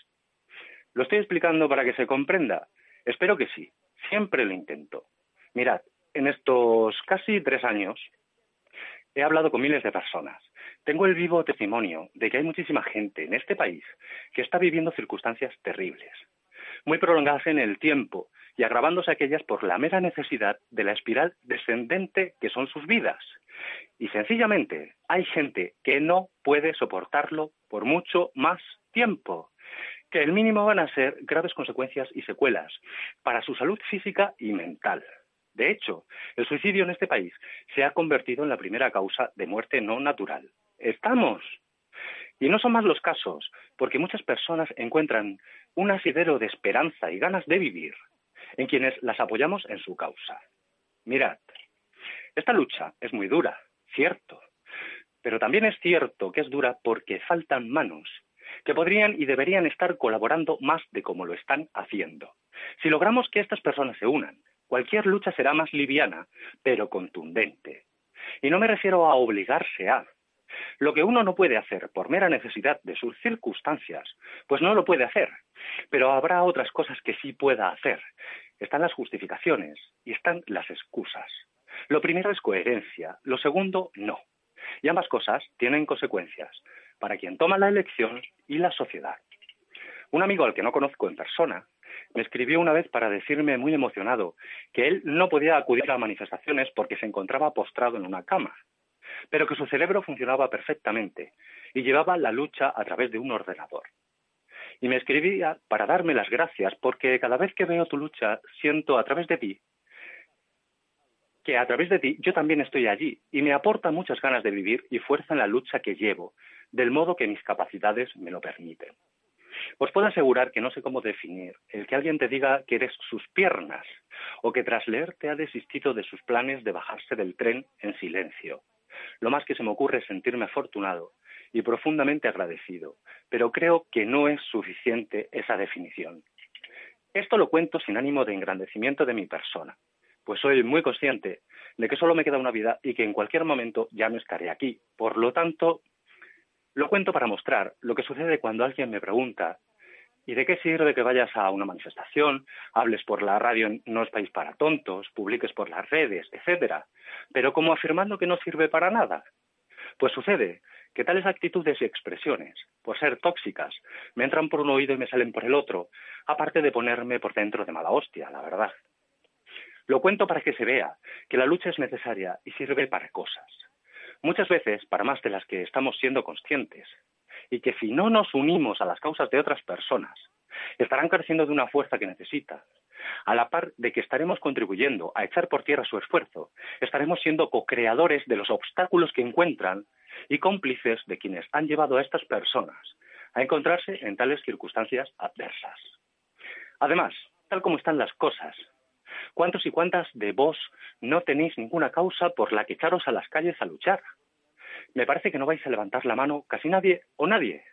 ¿Lo estoy explicando para que se comprenda? Espero que sí. Siempre lo intento. Mirad, en estos casi tres años he hablado con miles de personas tengo el vivo testimonio de que hay muchísima gente en este país que está viviendo circunstancias terribles, muy prolongadas en el tiempo y agravándose aquellas por la mera necesidad de la espiral descendente que son sus vidas. Y sencillamente hay gente que no puede soportarlo por mucho más tiempo, que el mínimo van a ser graves consecuencias y secuelas para su salud física y mental. De hecho, el suicidio en este país se ha convertido en la primera causa de muerte no natural estamos. Y no son más los casos, porque muchas personas encuentran un asidero de esperanza y ganas de vivir en quienes las apoyamos en su causa. Mirad, esta lucha es muy dura, cierto, pero también es cierto que es dura porque faltan manos que podrían y deberían estar colaborando más de como lo están haciendo. Si logramos que estas personas se unan, cualquier lucha será más liviana, pero contundente. Y no me refiero a obligarse a. Lo que uno no puede hacer por mera necesidad de sus circunstancias, pues no lo puede hacer. Pero habrá otras cosas que sí pueda hacer. Están las justificaciones y están las excusas. Lo primero es coherencia, lo segundo no. Y ambas cosas tienen consecuencias para quien toma la elección y la sociedad. Un amigo al que no conozco en persona me escribió una vez para decirme muy emocionado que él no podía acudir a manifestaciones porque se encontraba postrado en una cama, pero que su cerebro funcionaba perfectamente y llevaba la lucha a través de un ordenador. Y me escribía para darme las gracias porque cada vez que veo tu lucha siento a través de ti que a través de ti yo también estoy allí y me aporta muchas ganas de vivir y fuerza en la lucha que llevo, del modo que mis capacidades me lo permiten. Os puedo asegurar que no sé cómo definir el que alguien te diga que eres sus piernas o que tras leerte ha desistido de sus planes de bajarse del tren en silencio. Lo más que se me ocurre es sentirme afortunado y profundamente agradecido, pero creo que no es suficiente esa definición. Esto lo cuento sin ánimo de engrandecimiento de mi persona, pues soy muy consciente de que solo me queda una vida y que en cualquier momento ya no estaré aquí. Por lo tanto, lo cuento para mostrar lo que sucede cuando alguien me pregunta ¿y de qué sirve que vayas a una manifestación, hables por la radio No es país para tontos, publiques por las redes, etcétera, pero como afirmando que no sirve para nada? Pues sucede que tales actitudes y expresiones, por ser tóxicas, me entran por un oído y me salen por el otro, aparte de ponerme por dentro de mala hostia, la verdad. Lo cuento para que se vea que la lucha es necesaria y sirve para cosas muchas veces para más de las que estamos siendo conscientes, y que si no nos unimos a las causas de otras personas, estarán careciendo de una fuerza que necesitan. A la par de que estaremos contribuyendo a echar por tierra su esfuerzo, estaremos siendo co-creadores de los obstáculos que encuentran y cómplices de quienes han llevado a estas personas a encontrarse en tales circunstancias adversas. Además, tal como están las cosas, ¿Cuántos y cuántas de vos no tenéis ninguna causa por la que echaros a las calles a luchar? Me parece que no vais a levantar la mano casi nadie o nadie.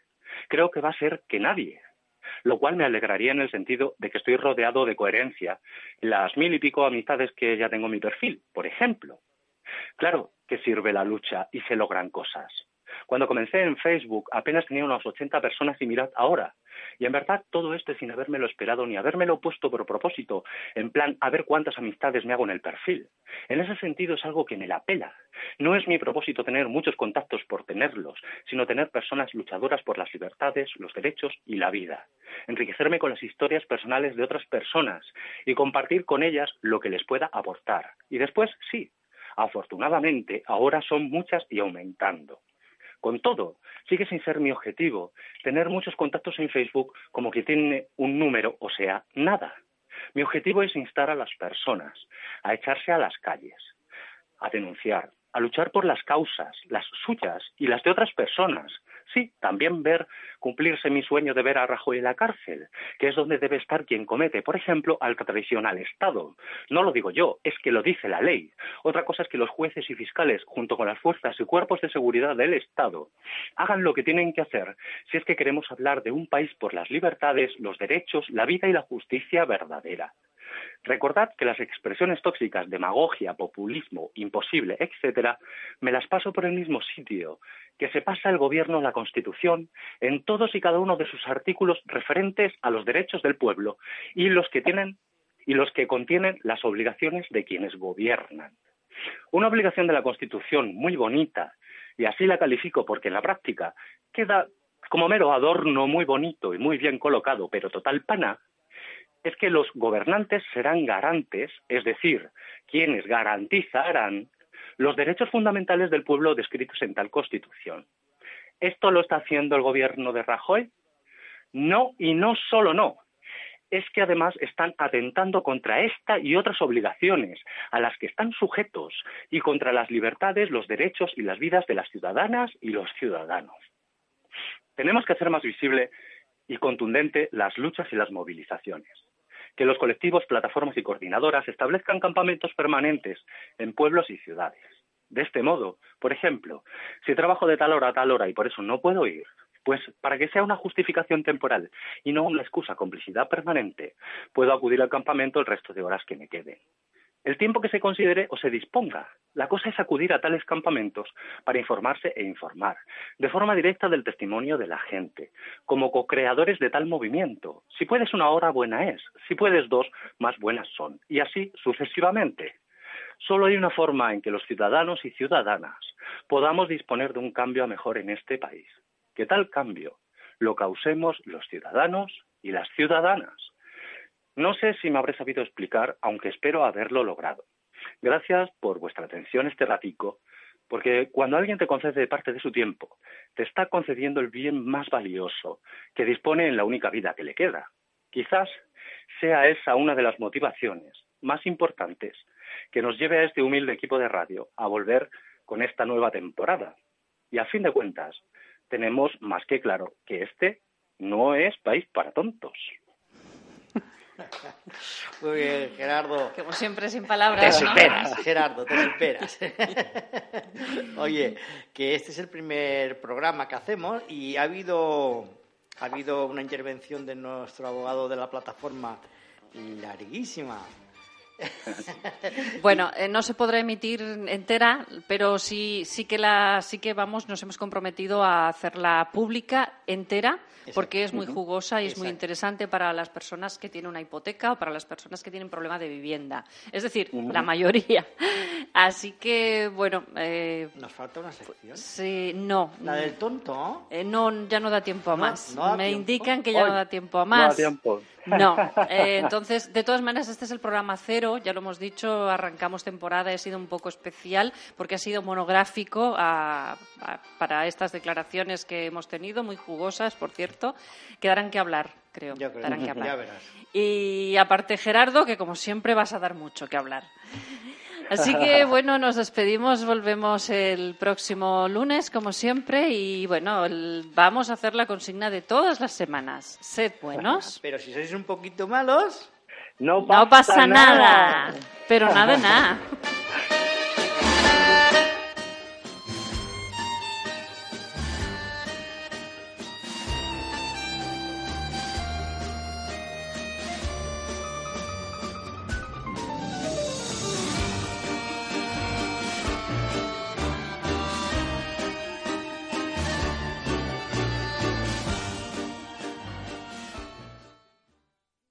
Creo que va a ser que nadie. Lo cual me alegraría en el sentido de que estoy rodeado de coherencia en las mil y pico amistades que ya tengo en mi perfil, por ejemplo. Claro que sirve la lucha y se logran cosas. Cuando comencé en Facebook apenas tenía unas 80 personas y mirad ahora. Y en verdad todo esto sin habérmelo esperado ni habérmelo puesto por propósito, en plan a ver cuántas amistades me hago en el perfil. En ese sentido es algo que me la pela. No es mi propósito tener muchos contactos por tenerlos, sino tener personas luchadoras por las libertades, los derechos y la vida. Enriquecerme con las historias personales de otras personas y compartir con ellas lo que les pueda aportar. Y después, sí, afortunadamente, ahora son muchas y aumentando. Con todo, sigue sin ser mi objetivo tener muchos contactos en Facebook como que tiene un número, o sea, nada. Mi objetivo es instar a las personas a echarse a las calles, a denunciar, a luchar por las causas, las suyas y las de otras personas, Sí, también ver cumplirse mi sueño de ver a Rajoy en la cárcel, que es donde debe estar quien comete, por ejemplo, al tradicional Estado. No lo digo yo, es que lo dice la ley. Otra cosa es que los jueces y fiscales, junto con las fuerzas y cuerpos de seguridad del Estado, hagan lo que tienen que hacer si es que queremos hablar de un país por las libertades, los derechos, la vida y la justicia verdadera. Recordad que las expresiones tóxicas, demagogia, populismo, imposible, etcétera, me las paso por el mismo sitio, que se pasa el gobierno la Constitución en todos y cada uno de sus artículos referentes a los derechos del pueblo y los que tienen y los que contienen las obligaciones de quienes gobiernan. Una obligación de la Constitución muy bonita, y así la califico porque en la práctica queda como mero adorno muy bonito y muy bien colocado, pero total pana, es que los gobernantes serán garantes, es decir, quienes garantizarán los derechos fundamentales del pueblo descritos en tal Constitución. ¿Esto lo está haciendo el gobierno de Rajoy? No, y no solo no. Es que además están atentando contra esta y otras obligaciones a las que están sujetos y contra las libertades, los derechos y las vidas de las ciudadanas y los ciudadanos. Tenemos que hacer más visible y contundente las luchas y las movilizaciones. Que los colectivos, plataformas y coordinadoras establezcan campamentos permanentes en pueblos y ciudades. De este modo, por ejemplo, si trabajo de tal hora a tal hora y por eso no puedo ir, pues para que sea una justificación temporal y no una excusa complicidad permanente, puedo acudir al campamento el resto de horas que me queden. El tiempo que se considere o se disponga. La cosa es acudir a tales campamentos para informarse e informar, de forma directa del testimonio de la gente, como co-creadores de tal movimiento. Si puedes una hora, buena es. Si puedes dos, más buenas son. Y así sucesivamente. Solo hay una forma en que los ciudadanos y ciudadanas podamos disponer de un cambio a mejor en este país. Que tal cambio lo causemos los ciudadanos y las ciudadanas. No sé si me habré sabido explicar, aunque espero haberlo logrado. Gracias por vuestra atención este ratico, porque cuando alguien te concede parte de su tiempo, te está concediendo el bien más valioso que dispone en la única vida que le queda. Quizás sea esa una de las motivaciones más importantes que nos lleve a este humilde equipo de radio a volver con esta nueva temporada. Y a fin de cuentas, tenemos más que claro que este no es país para tontos. Muy bien, Gerardo. Como siempre, sin palabras. Te ¿no? superas, Gerardo, te [laughs] superas. Oye, que este es el primer programa que hacemos y ha habido, ha habido una intervención de nuestro abogado de la plataforma larguísima. [laughs] Bueno, eh, no se podrá emitir entera, pero sí, sí que la, sí que vamos, nos hemos comprometido a hacerla pública entera, porque es muy jugosa y es muy interesante para las personas que tienen una hipoteca o para las personas que tienen problema de vivienda. Es decir, la mayoría. [laughs] Así que, bueno, eh, Nos falta una sección. sí, no. La del tonto. Eh, no, ya no da tiempo a más. no Me tiempo. indican que ya no da tiempo a no da más. tiempo. No. [laughs] Eh, entonces, de todas maneras, este es el programa cero, ya lo hemos dicho, arrancamos temporada, ha sido un poco especial porque ha sido monográfico a- a- para estas declaraciones que hemos tenido, muy jugosas, por cierto, que darán que hablar, creo. Yo creo, darán que [laughs] ya hablar. verás. Y aparte, Gerardo, que como siempre vas a dar mucho que hablar. Así que [laughs] bueno, nos despedimos, volvemos el próximo lunes, como siempre, y bueno, el- vamos a hacer la consigna de todas las semanas. Sed buenos. [laughs] Pero si sois un poquito malos, No No pasa nada, pero nada, nada. [laughs]